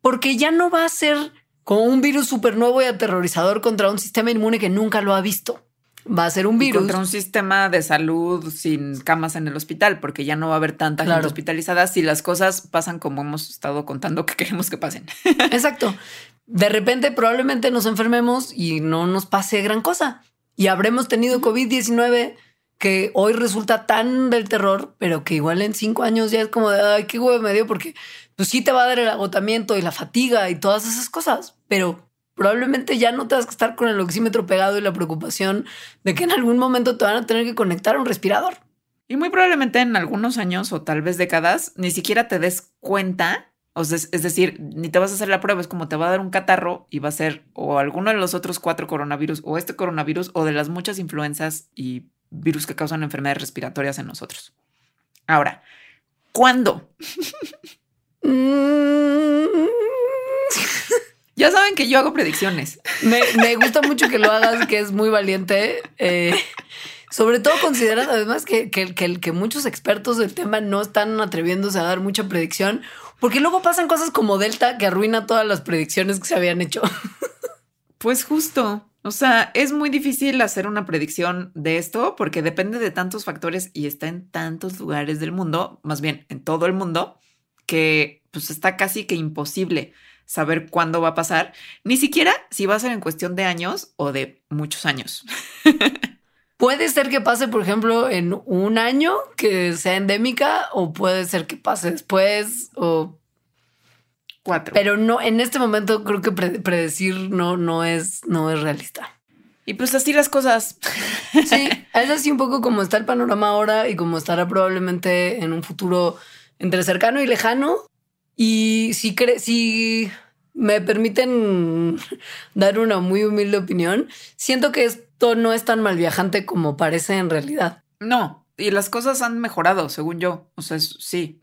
porque ya no va a ser como un virus súper nuevo y aterrorizador contra un sistema inmune que nunca lo ha visto. Va a ser un virus. contra un sistema de salud sin camas en el hospital, porque ya no va a haber tanta gente hospitalizada si las cosas pasan como hemos estado contando que queremos que pasen. Exacto. De repente probablemente nos enfermemos y no nos pase gran cosa. Y habremos tenido COVID-19 que hoy resulta tan del terror, pero que igual en cinco años ya es como de, ay, qué huevo me dio, porque pues sí te va a dar el agotamiento y la fatiga y todas esas cosas, pero probablemente ya no te vas a estar con el oxímetro pegado y la preocupación de que en algún momento te van a tener que conectar a un respirador. Y muy probablemente en algunos años o tal vez décadas ni siquiera te des cuenta. O sea, es decir, ni te vas a hacer la prueba, es como te va a dar un catarro y va a ser o alguno de los otros cuatro coronavirus o este coronavirus o de las muchas influencias y virus que causan enfermedades respiratorias en nosotros. Ahora, ¿cuándo? ya saben que yo hago predicciones. Me, gusta mucho que lo hagas, que es muy valiente. Eh, sobre todo considerando además que, que, que, muchos expertos del tema no están atreviéndose a dar mucha predicción, porque luego pasan cosas como Delta que arruina todas las predicciones que se habían hecho. Pues justo. O sea, es muy difícil hacer una predicción de esto porque depende de tantos factores y está en tantos lugares del mundo, más bien en todo el mundo, que pues está casi que imposible saber cuándo va a pasar, ni siquiera si va a ser en cuestión de años o de muchos años. puede ser que pase, por ejemplo, en un año que sea endémica o puede ser que pase después o Cuatro. Pero no, en este momento creo que predecir no, no, es, no es realista. Y pues así las cosas. Sí, es así un poco como está el panorama ahora y como estará probablemente en un futuro entre cercano y lejano. Y si, si me permiten dar una muy humilde opinión, siento que esto no es tan mal viajante como parece en realidad. No, y las cosas han mejorado, según yo. O sea, sí,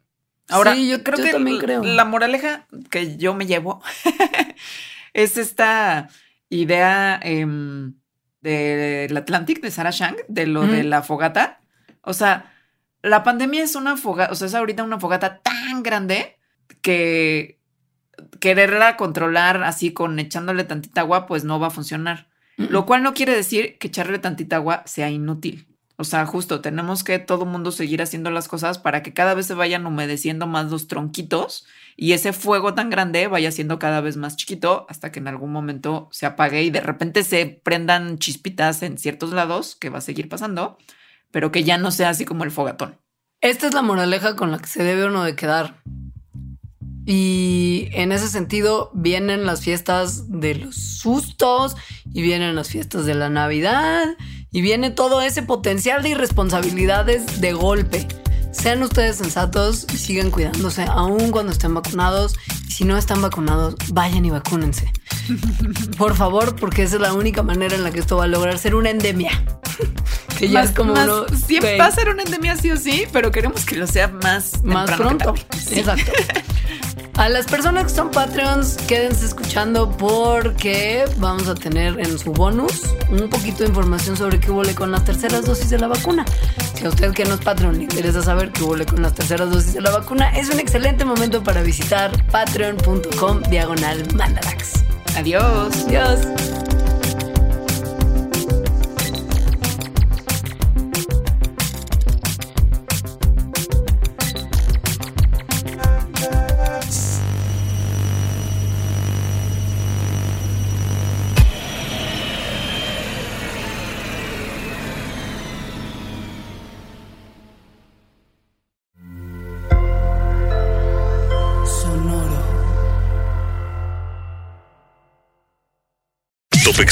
Ahora, yo creo que también creo. la moraleja que yo me llevo es esta idea em, del Atlantic de Sarah Shang, de lo de la fogata. O sea, la pandemia es una fogata, o sea, es ahorita una fogata tan grande que quererla controlar así con echándole tantita agua, pues no va a funcionar. Lo cual no quiere decir que echarle tantita agua sea inútil. O sea, justo tenemos que todo mundo seguir haciendo las cosas para que cada vez se vayan humedeciendo más los tronquitos y ese fuego tan grande vaya siendo cada vez más chiquito hasta que en algún momento se apague y de repente se prendan chispitas en ciertos lados, que va a seguir pasando, pero que ya no sea así como el fogatón. Esta es la moraleja con la que se debe uno de quedar. Y en ese sentido vienen las fiestas de los sustos y vienen las fiestas de la Navidad y viene todo ese potencial de irresponsabilidades de golpe. Sean ustedes sensatos y sigan cuidándose aún cuando estén vacunados. Y si no están vacunados, vayan y vacúnense. Por favor, porque esa es la única manera en la que esto va a lograr ser una endemia. Que ya es como Siempre va a ser una endemia sí o sí, pero queremos que lo sea más, más pronto. Exacto. A las personas que son Patreons, quédense escuchando porque vamos a tener en su bonus un poquito de información sobre qué huele con las terceras dosis de la vacuna. Si a usted que no es Patreon le interesa saber qué huele con las terceras dosis de la vacuna, es un excelente momento para visitar patreon.com diagonal mandarax. Adiós. Adiós.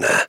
China